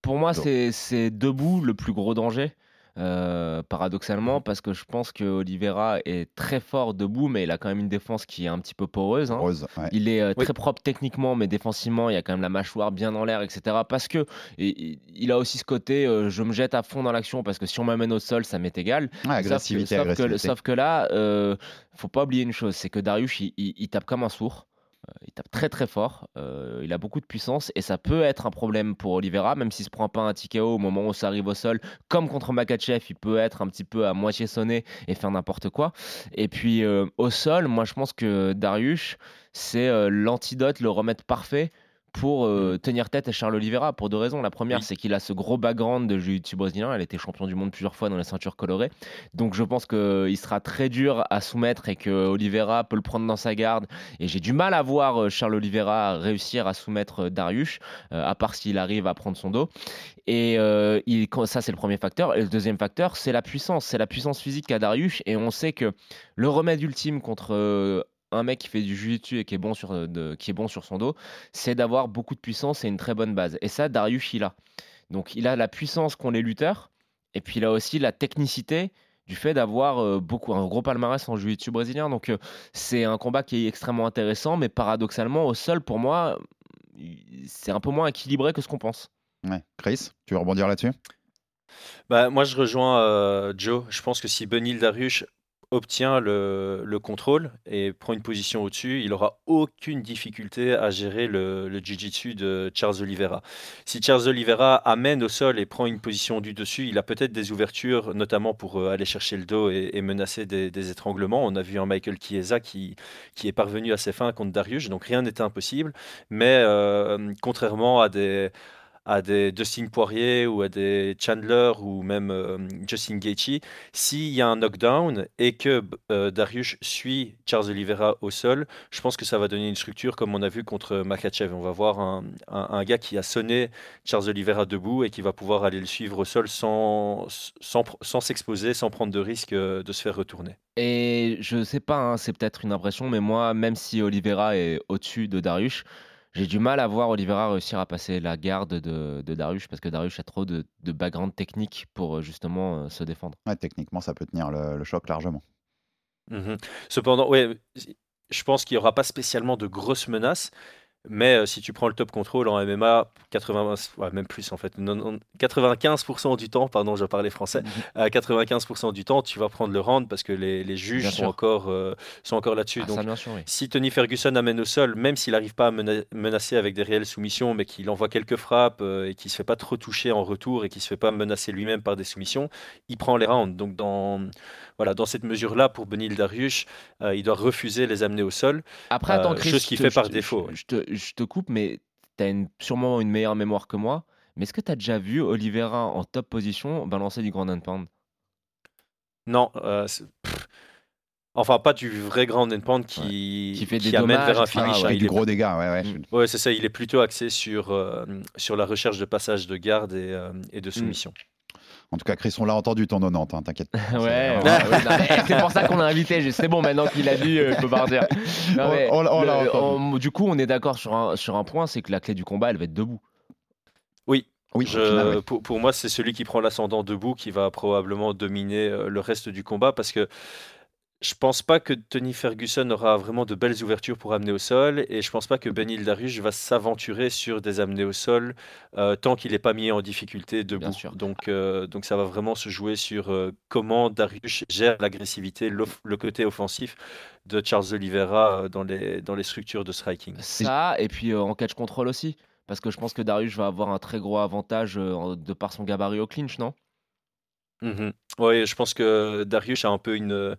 Pour moi, c'est debout le plus gros danger. Euh, paradoxalement, parce que je pense que Oliveira est très fort debout, mais il a quand même une défense qui est un petit peu poreuse. Hein. Il est euh, très propre techniquement, mais défensivement, il y a quand même la mâchoire bien en l'air, etc. Parce que il a aussi ce côté, euh, je me jette à fond dans l'action, parce que si on m'amène au sol, ça m'est égal. sauf, Que, sauf, que, là, faut pas oublier une chose, c'est que Darius, il tape comme un sourd. Euh, il tape très très fort, euh, il a beaucoup de puissance et ça peut être un problème pour Oliveira, même s'il se prend pas un TKO au moment où ça arrive au sol, comme contre Makachev, il peut être un petit peu à moitié sonné et faire n'importe quoi. Et puis euh, au sol, moi je pense que Darius, c'est l'antidote, le remède parfait pour euh, mm. tenir tête à Charles Oliveira pour deux raisons. La première, c'est qu'il a ce gros background de jiu-jitsu brésilien. Elle était champion du monde plusieurs fois dans la ceinture colorée. Donc je pense qu'il sera très dur à soumettre et que Oliveira peut le prendre dans sa garde. Et j'ai du mal à voir euh, Charles Oliveira réussir à soumettre euh, Darius, à part s'il arrive à prendre son dos. Et il, ça, c'est le premier facteur. Et le deuxième facteur, c'est la puissance. C'est la puissance physique qu'a Darius. Et on sait que le remède ultime contre un mec qui fait du jiu-jitsu et qui est bon sur, euh, qui est bon sur son dos, c'est d'avoir beaucoup de puissance et une très bonne base. Et ça, Darius, il a. Donc, il a la puissance qu'ont les lutteurs, et puis il a aussi la technicité du fait d'avoir euh, beaucoup un gros palmarès en jiu-jitsu brésilien. Donc, euh, c'est un combat qui est extrêmement intéressant, mais paradoxalement, au sol, pour moi, c'est un peu moins équilibré que ce qu'on pense. Ouais. Chris, tu veux rebondir là-dessus? Bah, moi, je rejoins Joe. Je pense que si Benil Darius obtient le, contrôle et prend une position au-dessus, il n'aura aucune difficulté à gérer le, le jiu-jitsu de Charles Oliveira. Si Charles Oliveira amène au sol et prend une position du dessus, il a peut-être des ouvertures, notamment pour euh, aller chercher le dos et, menacer des, étranglements. On a vu un Michael Chiesa qui, qui est parvenu à ses fins contre Darius, donc rien n'était impossible. Mais euh, contrairement à des à des Dustin Poirier ou à des Chandler ou même euh, Justin Gaethje, s'il y a un knockdown et que euh, Darius suit Charles Oliveira au sol, je pense que ça va donner une structure comme on a vu contre Makachev. On va voir un, gars qui a sonné Charles Oliveira debout et qui va pouvoir aller le suivre au sol sans, sans, sans s'exposer, sans prendre de risque euh, de se faire retourner. Et je sais pas, hein, c'est peut-être une impression, mais moi, même si Oliveira est au-dessus de Darius, j'ai du mal à voir Oliveira réussir à passer la garde de, de Darius parce que Darius a trop de, de background technique pour euh, justement euh, se défendre. Ouais, techniquement, ça peut tenir le, choc largement. Mhm. Cependant, ouais, je pense qu'il n'y aura pas spécialement de grosses menaces, mais euh, si tu prends le top control en MMA, 80, même plus en fait, 95% du temps, pardon, je parlais français, mhm. à 95% du temps, tu vas prendre le round parce que les, les juges sont encore, euh, sont encore là-dessus. Ah, Donc, si Tony Ferguson amène au sol, même s'il n'arrive pas à menacer avec des réelles soumissions, mais qu'il envoie quelques frappes euh, et qu'il se fait pas trop toucher en retour et qu'il se fait pas menacer lui-même par des soumissions, il prend les rounds. Donc dans voilà, dans cette mesure-là, pour Benil Darius, euh, il doit refuser les amener au sol. Après, attends, euh, chose qu'il fait par défaut. Je, te, je, te, coupe, mais tu as sûrement une meilleure mémoire que moi. Mais est-ce que tu as déjà vu Oliveira en top position balancer du grand and pound Non. Euh, enfin, pas du vrai grand and pound qui, qui, fait des amène vers un finish. Ah, du gros dégât, ouais, ouais. ouais c'est ça. Il est plutôt axé sur, sur la recherche de passage de garde et, et de mm. En tout cas, Chris, on l'a entendu ton 90, hein, t'inquiète. pas. Ouais, C'est- ouais, ouais, c'est pour ça qu'on l'a invité. C'est bon, maintenant qu'il a dit, euh, je peux partir. Non, mais On- on l'a- on le- du coup, on est d'accord sur un, sur un point, c'est que la clé du combat, elle va être debout. Oui, Oui, au Je- final, oui. pour, pour moi, c'est celui qui prend l'ascendant debout qui va probablement dominer euh, le reste du combat parce que je pense pas que Tony Ferguson aura vraiment de belles ouvertures pour amener au sol et je pense pas que Benil Darius va s'aventurer sur des amenés au sol euh, tant qu'il n'est pas mis en difficulté debout. Donc, euh, donc ça va vraiment se jouer sur euh, comment Darius gère l'agressivité, le côté offensif de Charles Oliveira dans les, dans les structures de striking. Ça, et puis en catch control aussi. Parce que je pense que Darius va avoir un très gros avantage de par son gabarit au clinch, non? Mhm. Oui, je pense que Darius a un peu une,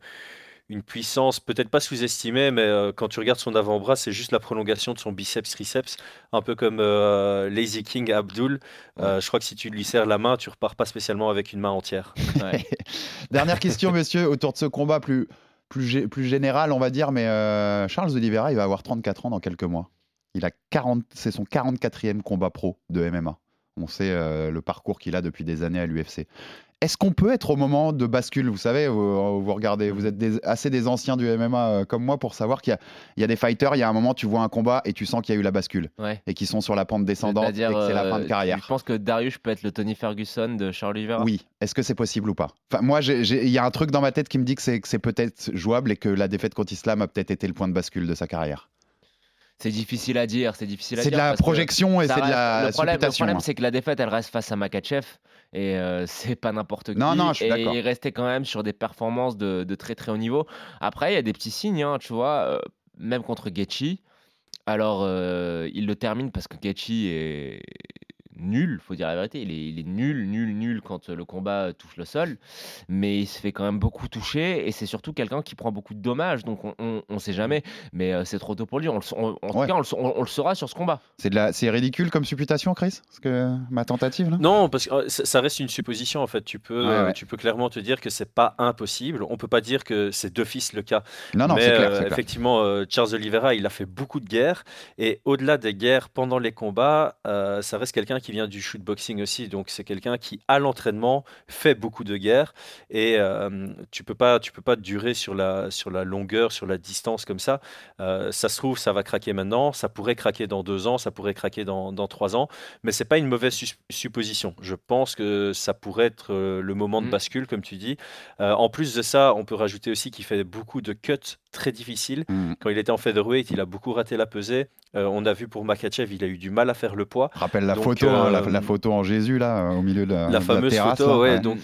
une puissance, peut-être pas sous-estimée, mais euh, quand tu regardes son avant-bras, c'est juste la prolongation de son biceps-triceps, un peu comme euh, Lazy King Abdul. Euh, je crois que si tu lui serres la main, tu repars pas spécialement avec une main entière. Ouais. Dernière question, messieurs, autour de ce combat plus, plus, gé- plus général, on va dire, mais euh, Charles Oliveira, il va avoir 34 ans dans quelques mois. Il a 40, c'est son 44e combat pro de MMA. On sait euh, le parcours qu'il a depuis des années à l'UFC. Est-ce qu'on peut être au moment de bascule Vous savez, vous, vous regardez, vous êtes des- assez des anciens du MMA euh, comme moi pour savoir qu'il y a, il y a des fighters, il y a un moment, tu vois un combat et tu sens qu'il y a eu la bascule Ouais. et qu'ils sont sur la pente descendante et que c'est la fin de euh, carrière. Je pense que Darius peut être le Tony Ferguson de Charles Oliveira? Oui, est-ce que c'est possible ou pas? Enfin, Moi, il y a un truc dans ma tête qui me dit que c'est peut-être jouable et que la défaite contre Islam a peut-être été le point de bascule de sa carrière. C'est difficile à dire, c'est difficile à C'est dire. de la projection et c'est de la le problème, hein. c'est que la défaite, elle reste face à Makachev et euh, c'est pas n'importe qui. Non, non, je suis et il restait quand même sur des performances de, de très très haut niveau. Après, il y a des petits signes, hein, tu vois, euh, même contre Gaethje. Alors, euh, il le termine parce que Gaethje est nul, faut dire la vérité. Il est, il est nul, nul, nul quand euh, le combat touche le sol, mais il se fait quand même beaucoup toucher et c'est surtout quelqu'un qui prend beaucoup de dommages. Donc, on, on, on sait jamais, mais euh, c'est trop tôt pour lui. On en tout Ouais. cas, on le, sa- on- on le saura sur ce combat. C'est de la- c'est ridicule comme supputation, Chris? Parce que ma tentative là? Non, parce que euh, ça reste une supposition en fait. Tu peux, Ouais, euh, ouais. tu peux clairement te dire que c'est pas impossible. On peut pas dire que c'est d'office le cas. Non, non, Mais c'est clair, euh, effectivement, euh, Charles Oliveira, il a fait beaucoup de guerres. Et au-delà des guerres pendant les combats, euh, ça reste quelqu'un qui vient du shootboxing aussi. Donc c'est quelqu'un qui, à l'entraînement, fait beaucoup de guerres. Et euh, tu peux pas, tu peux pas durer sur la, sur la longueur, sur la distance comme ça. Euh, ça se trouve, ça va craquer maintenant. Ça pourrait craquer dans deux ans. Ça pourrait craquer dans, dans trois ans. Mais c'est pas une mauvaise supposition. Je pense que ça pourrait être euh, le moment de Mm. bascule, comme tu dis. Euh, en plus de ça, on peut rajouter aussi qu'il fait beaucoup de cuts très difficiles. Mm. Quand il était en featherweight, il a beaucoup raté la pesée. Euh, on a vu pour Makachev, il a eu du mal à faire le poids. Rappelle la Donc, photo, hein, la, euh, la photo en Jésus là, au milieu de la, la de fameuse terrasse, photo, là, ouais, ouais. donc.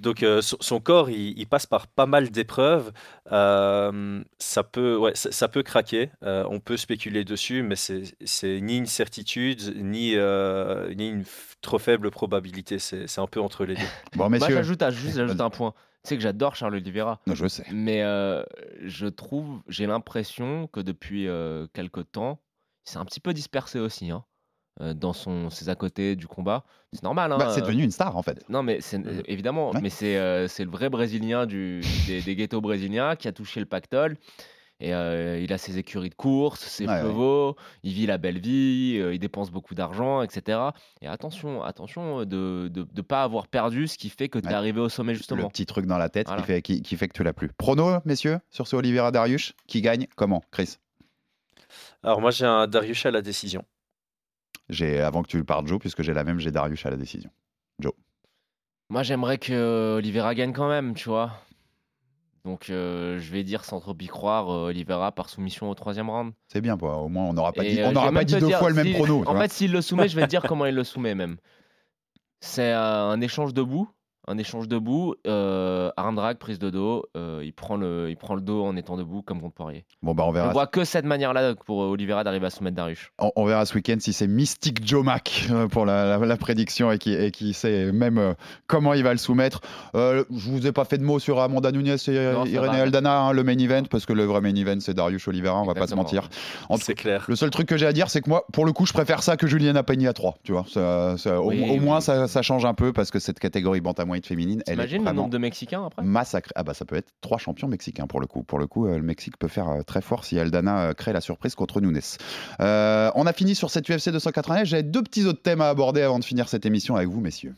Donc euh, son, son corps, il, il passe par pas mal d'épreuves. Euh, ça peut, ouais, ça, ça peut craquer. Euh, on peut spéculer dessus, mais c'est c'est ni une certitude, ni, euh, ni une f- trop faible probabilité. C'est c'est un peu entre les deux. Bon, Moi, messieurs, j'ajoute j'ajoute un point. Tu sais que j'adore Charles Oliveira, Non, je sais. mais euh, je trouve, j'ai l'impression que depuis euh, quelque temps, il s'est un petit peu dispersé aussi hein, euh, dans son, ses à côté du combat. C'est normal. Hein, Bah, c'est euh, devenu une star en fait. Non, mais c'est euh, évidemment, Ouais. mais c'est euh, c'est le vrai Brésilien du, des, des ghettos brésiliens qui a touché le pactole. Et euh, il a ses écuries de course, ses Ouais, ouais. chevaux, il vit la belle vie, euh, il dépense beaucoup d'argent, etc. Et attention, attention de ne pas avoir perdu ce qui fait que tu es Ouais. arrivé au sommet Le justement. petit truc dans la tête Voilà. qui, fait, qui, qui fait que tu l'as plus. Prono, messieurs, sur ce Oliveira Darius, qui gagne Comment, Chris? Alors moi, j'ai un Darius à la décision. J'ai avant que tu parles Joe, puisque j'ai la même, j'ai Darius à la décision. Moi, j'aimerais que Oliveira gagne quand même, tu vois. Donc, euh, je vais dire sans trop y croire, euh, Oliveira par soumission au troisième round. C'est bien, quoi. au moins on n'aura pas Et, dit, euh, on pas dit deux dire, fois le même prono. En fait, s'il le soumet, je vais te dire comment il le soumet même. C'est euh, un échange debout. Un échange debout, euh, arm drag, prise de dos. euh, il, prend le, il prend le dos en étant debout comme contre Poirier. Bon, bah on On verra. voit que cette manière-là pour Oliveira d'arriver à soumettre Darius. On, on verra ce week-end si c'est Mystic Joe Mac euh, pour la, la- la prédiction et qui, et qui sait même euh, comment il va le soumettre. Euh, je vous ai pas fait de mots sur Amanda Nunes et euh, Non, Irene. Aldana, hein, le main event, parce que le vrai main event c'est Darius Oliveira, on va pas se Exactement. mentir. C'est clair. le seul truc que j'ai à dire, c'est que moi, pour le coup, je préfère ça que Juliana Pegny à 3. Tu vois, Ça- ça- au, Oui, au moins oui. ça, ça change un peu parce que cette catégorie bantamweight féminine, elle est le nombre de Mexicains après? massacrée. Ah bah ça peut être trois champions mexicains pour le coup. Pour le coup, euh, le Mexique peut faire euh, très fort si Aldana euh, crée la surprise contre Nunes. Euh, on a fini sur cette UFC 289. J'avais deux petits autres thèmes à aborder avant de finir cette émission avec vous, messieurs.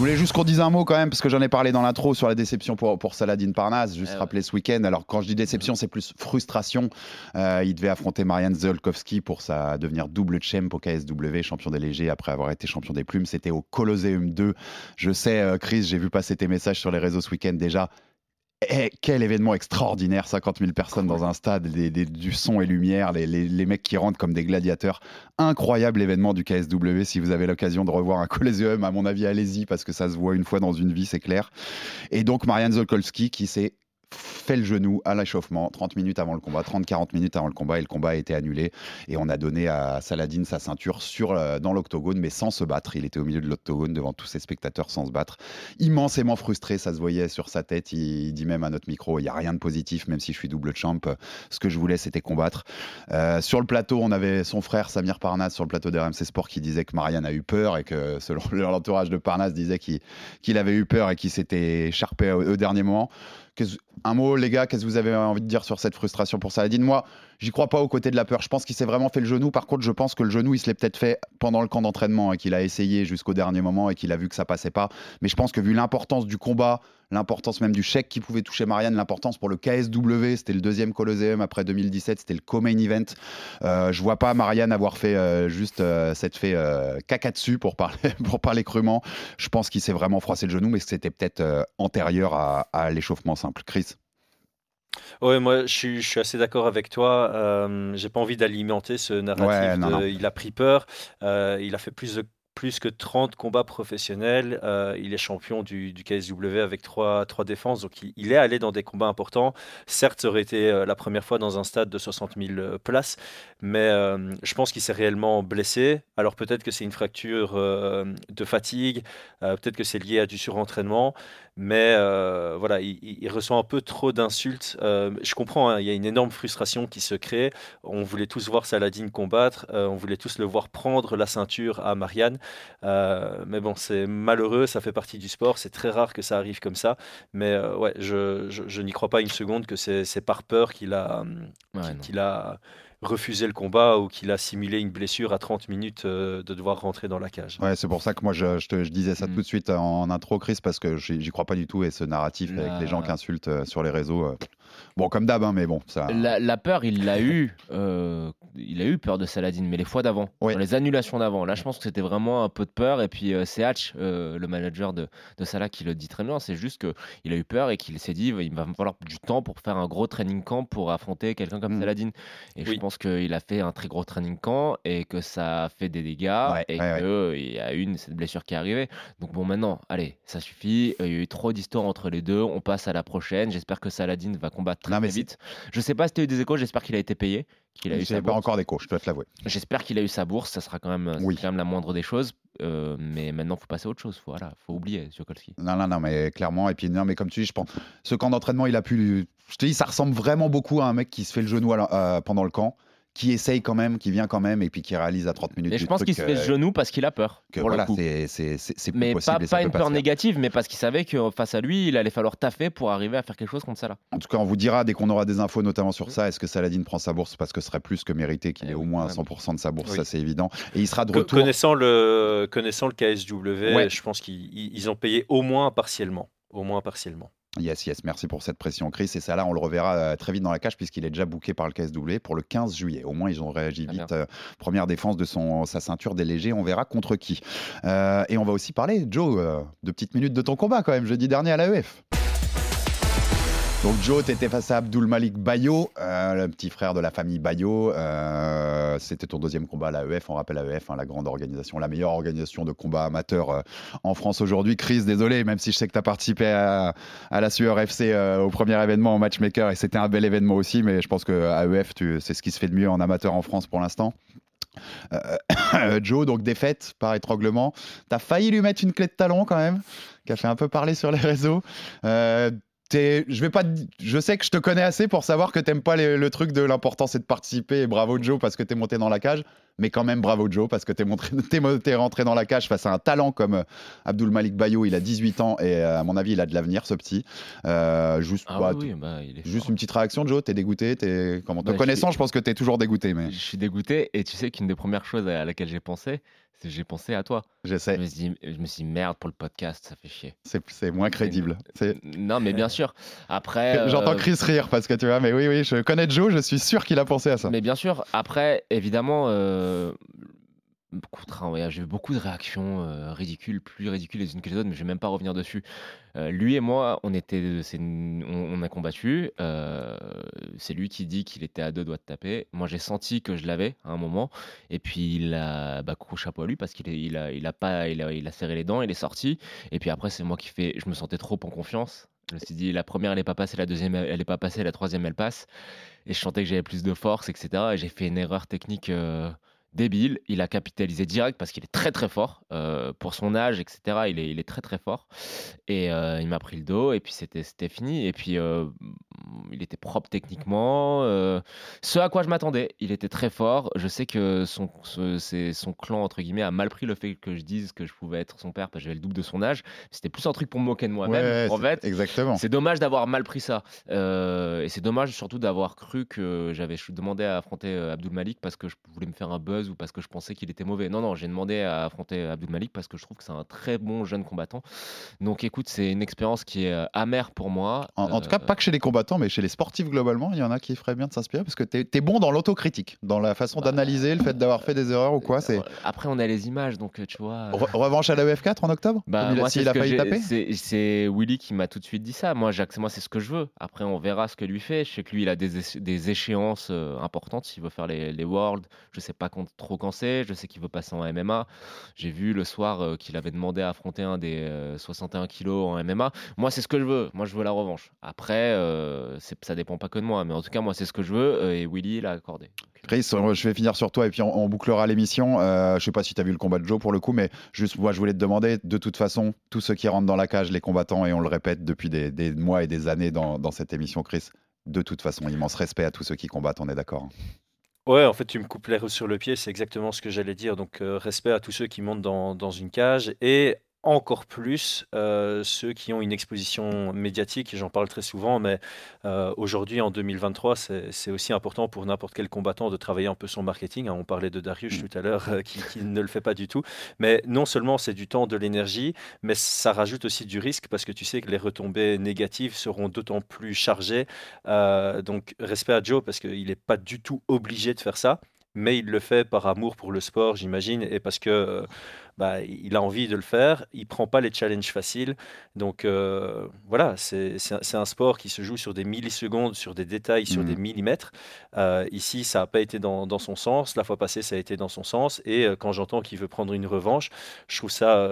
Voulais juste qu'on dise un mot quand même, parce que j'en ai parlé dans l'intro sur la déception pour, pour Saladin Parnasse. Juste Eh ouais. rappeler ce week-end. Alors, quand je dis déception, c'est plus frustration. Euh, il devait affronter Marianne Zolkowski pour sa devenir double champ au KSW, champion des légers après avoir été champion des plumes. C'était au Colosseum 2. Je sais, euh, Chris, j'ai vu passer tes messages sur les réseaux ce week-end déjà. Eh, quel événement extraordinaire, 50 000 personnes dans un stade, des- des- du son et lumière, les, les- les mecs qui rentrent comme des gladiateurs. Incroyable événement du KSW. Si vous avez l'occasion de revoir un Colosseum, à mon avis, allez-y parce que ça se voit une fois dans une vie, c'est clair. Et donc Marianne Zolkolski qui s'est fait le genou à l'échauffement 30 minutes avant le combat, 30-40 minutes avant le combat et le combat a été annulé et on a donné à Saladin sa ceinture euh, dans l'octogone mais sans se battre. Il était au milieu de l'octogone devant tous ses spectateurs sans se battre. Immensément frustré, ça se voyait sur sa tête. Il, dit même à notre micro, il n'y a rien de positif même si je suis double champ. Ce que je voulais c'était combattre. Euh, sur le plateau, on avait son frère Samir Parnas sur le plateau d'RMC Sport qui disait que Marianne a eu peur et que selon l'entourage de Parnas disait qu'il avait eu peur et qu'il s'était écharpé au dernier moment. Un mot, les gars, qu'est-ce que vous avez envie de dire sur cette frustration pour Saladin Moi, j'y crois pas au côté de la peur. Je pense qu'il s'est vraiment fait le genou. Par contre, je pense que le genou, il se l'est peut-être fait pendant le camp d'entraînement et qu'il a essayé jusqu'au dernier moment et qu'il a vu que ça passait pas. Mais je pense que vu l'importance du combat, l'importance même du chèque qui pouvait toucher Marianne, l'importance pour le KSW, c'était le deuxième Colosseum après 2017, c'était le co-main event. Euh, je vois pas Marianne avoir fait euh, juste cette fait euh, caca dessus pour parler, crûment. Je pense qu'il s'est vraiment froissé le genou, mais c'était peut-être antérieur à l'échauffement simple. Chris Ouais, moi, je suis, je suis assez d'accord avec toi. Euh, j'ai pas envie d'alimenter ce narratif. Ouais, non, de- non. Il a pris peur. Euh, il a fait plus de plus que 30 combats professionnels. Euh, il est champion du, du KSW avec trois, trois défenses. Donc, il, il est allé dans des combats importants. Certes, ça aurait été euh, la première fois dans un stade de 60 000 places. Mais euh, je pense qu'il s'est réellement blessé. Alors, peut-être que c'est une fracture de fatigue. peut-être que c'est lié à du surentraînement. Mais euh, voilà, il, il- reçoit un peu trop d'insultes. Euh, je comprends, hein, il y a une énorme frustration qui se crée. On voulait tous voir Saladin combattre, euh, on voulait tous le voir prendre la ceinture à Marianne. Mais bon, c'est malheureux, ça fait partie du sport. C'est très rare que ça arrive comme ça. Mais ouais, je, je- je n'y crois pas une seconde que c'est par peur a, qu'il a refusé le combat ou qu'il a simulé une blessure à 30 minutes euh, de devoir rentrer dans la cage. Ouais, c'est pour ça que moi je, je te- je disais ça Mm. tout de suite en intro, Chris, parce que j'y crois pas du tout et ce narratif avec les gens qui insultent euh, sur les réseaux. euh, bon, comme d'hab, hein, mais bon, ça. La, la peur, il l'a eu. euh, il a eu peur de Saladin, mais les fois d'avant, les annulations d'avant. Là, je pense que c'était vraiment un peu de peur. Et puis, euh, c'est Hatch, euh, le manager de, de Salah, qui le dit très bien. C'est juste qu'il a eu peur et qu'il s'est dit il va me falloir du temps pour faire un gros training camp pour affronter quelqu'un comme Mm. Saladin. Et je Oui. Pense qu'il a fait un très gros training camp et que ça a fait des dégâts Ouais, et ouais, qu'il y a une cette blessure qui est arrivée. Donc, bon, maintenant, allez, ça suffit. Il y a eu trop d'histoires entre les deux. On passe à la prochaine. J'espère que Saladin va combattre très, Non, mais très c'est- vite. Je sais pas si tu as eu des échos, j'espère qu'il a été payé. Qu'il a eu sa pas bourse. encore des coachs, je dois te l'avouer. J'espère qu'il a eu sa bourse, ça sera quand même, Oui. quand même la moindre des choses. Euh, mais maintenant, faut passer à autre chose. Voilà, faut oublier Sokolski. Non, non, non, mais clairement. Et puis, non, mais comme tu dis, je pense, ce camp d'entraînement, il a pu. Je te dis, ça ressemble vraiment beaucoup à un mec qui se fait le genou la- euh, pendant le camp, qui essaye quand même, qui vient quand même, et puis qui réalise à 30 minutes. Et je pense qu'il se fait euh, le genou parce qu'il a peur. que pour voilà, le coup. c'est Mais possible pas, pas une peur négative, mais parce qu'il savait que face à lui, il allait falloir taffer pour arriver à faire quelque chose contre ça là. En tout cas, on vous dira dès qu'on aura des infos, notamment sur ça, est-ce que Saladin prend sa bourse parce que ce serait plus que mérité qu'il Eh ait au oui, moins ouais. 100% de sa bourse, Oui. ça c'est évident. Et il sera de retour. Connaissant le, connaissant le KSW, Ouais. je pense qu'ils ils- ils ont payé au moins partiellement. Au moins partiellement. Yes, yes, merci pour cette pression, Chris. Et ça, là, on le reverra euh, très vite dans la cage puisqu'il est déjà booké par le KSW pour le 15 juillet. Au moins, ils ont réagi vite. Euh, première défense de son, sa ceinture des légers. On verra contre qui. Euh, et on va aussi parler, Joe, euh, de petites minutes de ton combat quand même, jeudi dernier à l'AEF. Donc Joe, tu étais face à Abdul Malik Bayo, euh, le petit frère de la famille Bayo. Euh, C'était ton deuxième combat à l'AEF. On rappelle l'AEF, hein, la grande organisation, la meilleure organisation de combat amateur euh, en France aujourd'hui. Chris, désolé, même si je sais que tu as participé à, la Sueur FC au premier événement en matchmaker et c'était un bel événement aussi, mais je pense que AEF, c'est ce qui se fait de mieux en amateur en France pour l'instant. Joe, donc défaite par étranglement. T'as failli lui mettre une clé de talon quand même, qui a fait un peu parler sur les réseaux. Je vais pas, te- je sais que je te connais assez pour savoir que t'aimes pas les- le truc de l'important c'est de participer et bravo Joe parce que t'es monté dans la cage. Mais quand même, bravo Joe, parce que t'es, t'es rentré dans la cage face à un talent comme euh, Abdul Malik Bayo. Il a 18 ans et euh, à mon avis, il a de l'avenir, ce petit. Euh, juste Ah bah, oui, oui, bah, il est juste fort. une petite réaction, Joe. T'es dégoûté t'es... Comment... Te Bah, connaissant, je- je pense que t'es toujours dégoûté, mais Je suis dégoûté et tu sais qu'une des premières choses à laquelle j'ai pensé, j'ai pensé à toi. Je j'essaie. me, suis dit, je me suis dit, merde pour le podcast, ça fait chier. C'est, moins crédible. Non, mais bien sûr. Après. J'entends euh, Chris rire parce que tu vois, mais oui, oui, je connais Joe, je suis sûr qu'il a pensé à ça. Mais bien sûr, après, évidemment, euh, ouais, j'ai eu beaucoup de réactions euh, ridicules, plus ridicules les unes que les autres, mais je vais même pas revenir dessus. Euh, lui et moi, on était, on, a combattu. euh, c'est lui qui dit qu'il était à deux doigts de taper. Moi, j'ai senti que je l'avais à un moment, et puis il a, bah, gros chapeau à lui parce qu'il est- il a, il a pas, il a, il a serré les dents, il est sorti. Et puis après, c'est moi qui fais, je me sentais trop en confiance. Je me suis dit, la première, elle n'est pas passée, la deuxième, elle n'est pas passée, la troisième, elle passe. Et je sentais que j'avais plus de force, etc. Et j'ai fait une erreur technique débile. Il a capitalisé direct parce qu'il est très très fort. euh, pour son âge, etc., il est, très très fort. Et euh, il m'a pris le dos et puis c'était c'était fini. Et puis euh, il était propre techniquement. euh, ce à quoi je m'attendais. Il était très fort. Je sais que son, ce- son clan, entre guillemets, a mal pris le fait que je dise que je pouvais être son père parce que j'avais le double de son âge. C'était plus un truc pour me moquer de moi-même. Ouais, en fait, exactement. c'est dommage d'avoir mal pris ça. Euh, et c'est dommage surtout d'avoir cru que j'avais demandé à affronter euh, Abdul Malik parce que je voulais me faire un buzz ou parce que je pensais qu'il était mauvais. Non, non, j'ai demandé à affronter Abdul Malik parce que je trouve que c'est un très bon jeune combattant. Donc écoute, c'est une expérience qui est amère pour moi. En, en tout cas, pas que chez les combattants, mais chez les sportifs globalement, il y en a qui feraient bien de s'inspirer parce que t'es es bon dans l'autocritique, dans la façon Bah, d'analyser le fait d'avoir fait des erreurs ou quoi. C'est euh, Après, on a les images, donc euh, tu vois. euh, Re- revanche à la EF4 en octobre Bah, Comme il a, moi, failli taper c'est- Willy qui m'a tout de suite dit ça. Moi, Jacques, moi, c'est ce que je veux. Après, on verra ce que lui fait. Je sais que lui, il a des, échéances euh, importantes. S'il veut faire les, les Worlds, je sais pas trop quand c'est. Je sais qu'il veut passer en MMA. J'ai vu le soir euh, qu'il avait demandé à affronter un des euh, 61 kilos en MMA. Moi, c'est ce que je veux. Moi, je veux la revanche. Après, euh, c'est- ça dépend pas que de moi. Mais en tout cas, moi, c'est ce que je veux. euh, et Willy l'a accordé. Chris, euh, je vais finir sur toi et puis on, on bouclera l'émission. Euh, je sais pas si tu as vu le combat de Joe pour le coup, mais juste moi je voulais te demander, de toute façon, tous ceux qui rentrent dans la cage, les combattants, et on le répète depuis des, des mois et des années dans, dans cette émission, Chris, de toute façon, immense respect à tous ceux qui combattent, on est d'accord. hein. Ouais, en fait, tu me coupes l'herbe sur le pied, c'est exactement ce que j'allais dire. Donc, euh, respect à tous ceux qui montent dans, dans une cage et encore plus euh, ceux qui ont une exposition médiatique. Et J'en parle très souvent, mais euh, aujourd'hui, en 2023, c'est aussi important pour n'importe quel combattant de travailler un peu son marketing. hein. On parlait de Darius tout à l'heure, euh, qui, qui ne le fait pas du tout. Mais non seulement c'est du temps, de l'énergie, mais ça rajoute aussi du risque parce que tu sais que les retombées négatives seront d'autant plus chargées. Donc, respect à Joe parce qu'il n'est pas du tout obligé de faire ça. Mais il le fait par amour pour le sport, j'imagine, et parce que bah, il a envie de le faire. Il prend pas les challenges faciles. Donc euh, voilà, c'est un, sport qui se joue sur des millisecondes, sur des détails, sur des millimètres. Euh, ici, ça n'a pas été dans, dans son sens. La fois passée, ça a été dans son sens. Et euh, quand j'entends qu'il veut prendre une revanche, je trouve ça,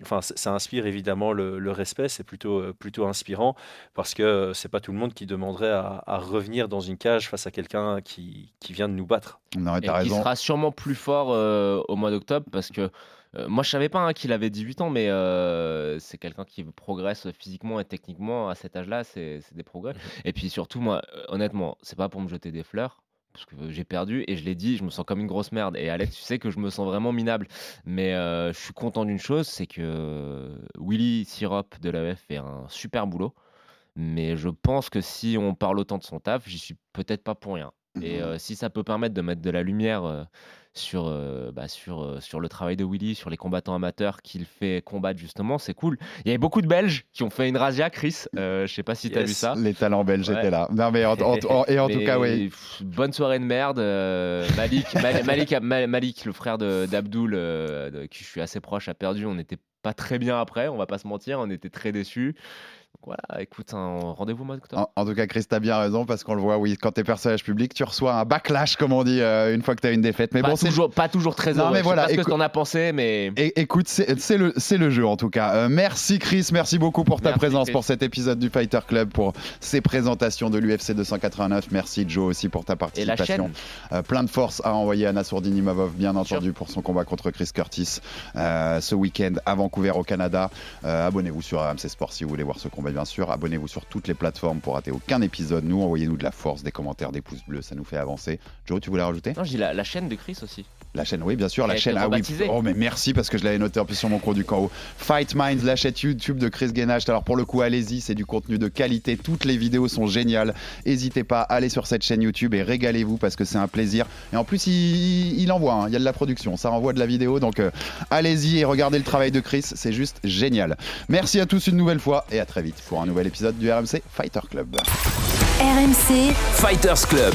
enfin, ça, ça inspire évidemment le, le respect. C'est plutôt, euh, plutôt inspirant parce que c'est pas tout le monde qui demanderait à, à revenir dans une cage face à quelqu'un qui, qui vient de nous battre. Non, Et t'as qui raison. sera sûrement plus fort euh, au mois d'octobre parce que euh, moi je savais pas hein, qu'il avait 18 ans, mais euh, c'est quelqu'un qui progresse physiquement et techniquement à cet âge-là, c'est c'est des progrès. Et puis surtout, moi, euh, honnêtement, c'est pas pour me jeter des fleurs. Parce que j'ai perdu et je l'ai dit, je me sens comme une grosse merde. Et Alex, tu sais que je me sens vraiment minable. Mais euh, je suis content d'une chose, c'est que Willy Sirop de l'AEF fait un super boulot. Mais je pense que si on parle autant de son taf, j'y suis peut-être pas pour rien. Et euh, si ça peut permettre de mettre de la lumière euh, sur, euh, bah, sur, euh, sur le travail de Willy, sur les combattants amateurs qu'il fait combattre justement, c'est cool. Il y avait beaucoup de Belges qui ont fait une razzia, Chris. Euh, je sais pas si tu as vu ça. Les talents belges Ouais. étaient là. Non, mais en, en- en- et en tout cas, oui. Bonne soirée de merde. euh, Malik, Mal- Malik, Ma- Malik, le frère d'Abdoul, qui je suis assez proche, a perdu. On n'était pas très bien après, on va pas se mentir. On était très déçus. Voilà, écoute, un rendez-vous mois d'octobre. En, en tout cas, Chris, t'as bien raison parce qu'on le voit, oui, quand t'es personnage public, tu reçois un backlash, comme on dit, euh, une fois que t'as une défaite. Mais pas, bon, toujours, pas toujours très Non, heureux. mais Je sais voilà, pas ce que t'en as pensé, mais. Écoute, c'est le, le jeu en tout cas. Euh, merci Chris, merci beaucoup pour ta Merci, présence Chris. pour cet épisode du Fighter Club, pour ces présentations de l'UFC 289. Merci Joe aussi pour ta Et la participation. chaîne. Euh, plein de force à envoyer à Nassourdine Imavov, bien entendu, pour son combat contre Chris Curtis ce week-end à Vancouver au Canada. Abonnez-vous sur RMC Sport si vous voulez voir ce combat, bien sûr. Abonnez-vous sur toutes les plateformes pour rater aucun épisode. Nous, envoyez-nous de la force, des commentaires, des pouces bleus, ça nous fait avancer. Joe, tu voulais rajouter? Non, la, la chaîne de Chris aussi. La chaîne, oui, bien sûr, la chaîne. Ah oui. Oh, mais merci parce que je l'avais noté en plus sur mon cours du camp haut. Fight Minds, la chaîne YouTube de Chris Guénacht. Alors pour le coup, allez-y, c'est du contenu de qualité. Toutes les vidéos sont géniales. N'hésitez pas, allez sur cette chaîne YouTube et régalez-vous parce que c'est un plaisir. Et en plus, il, il envoie, hein. il y a de la production, ça envoie de la vidéo. Donc euh, allez-y et regardez le travail de Chris, c'est juste génial. Merci à tous une nouvelle fois et à très vite pour un nouvel épisode du RMC Fighter Club. RMC, Fighters Club.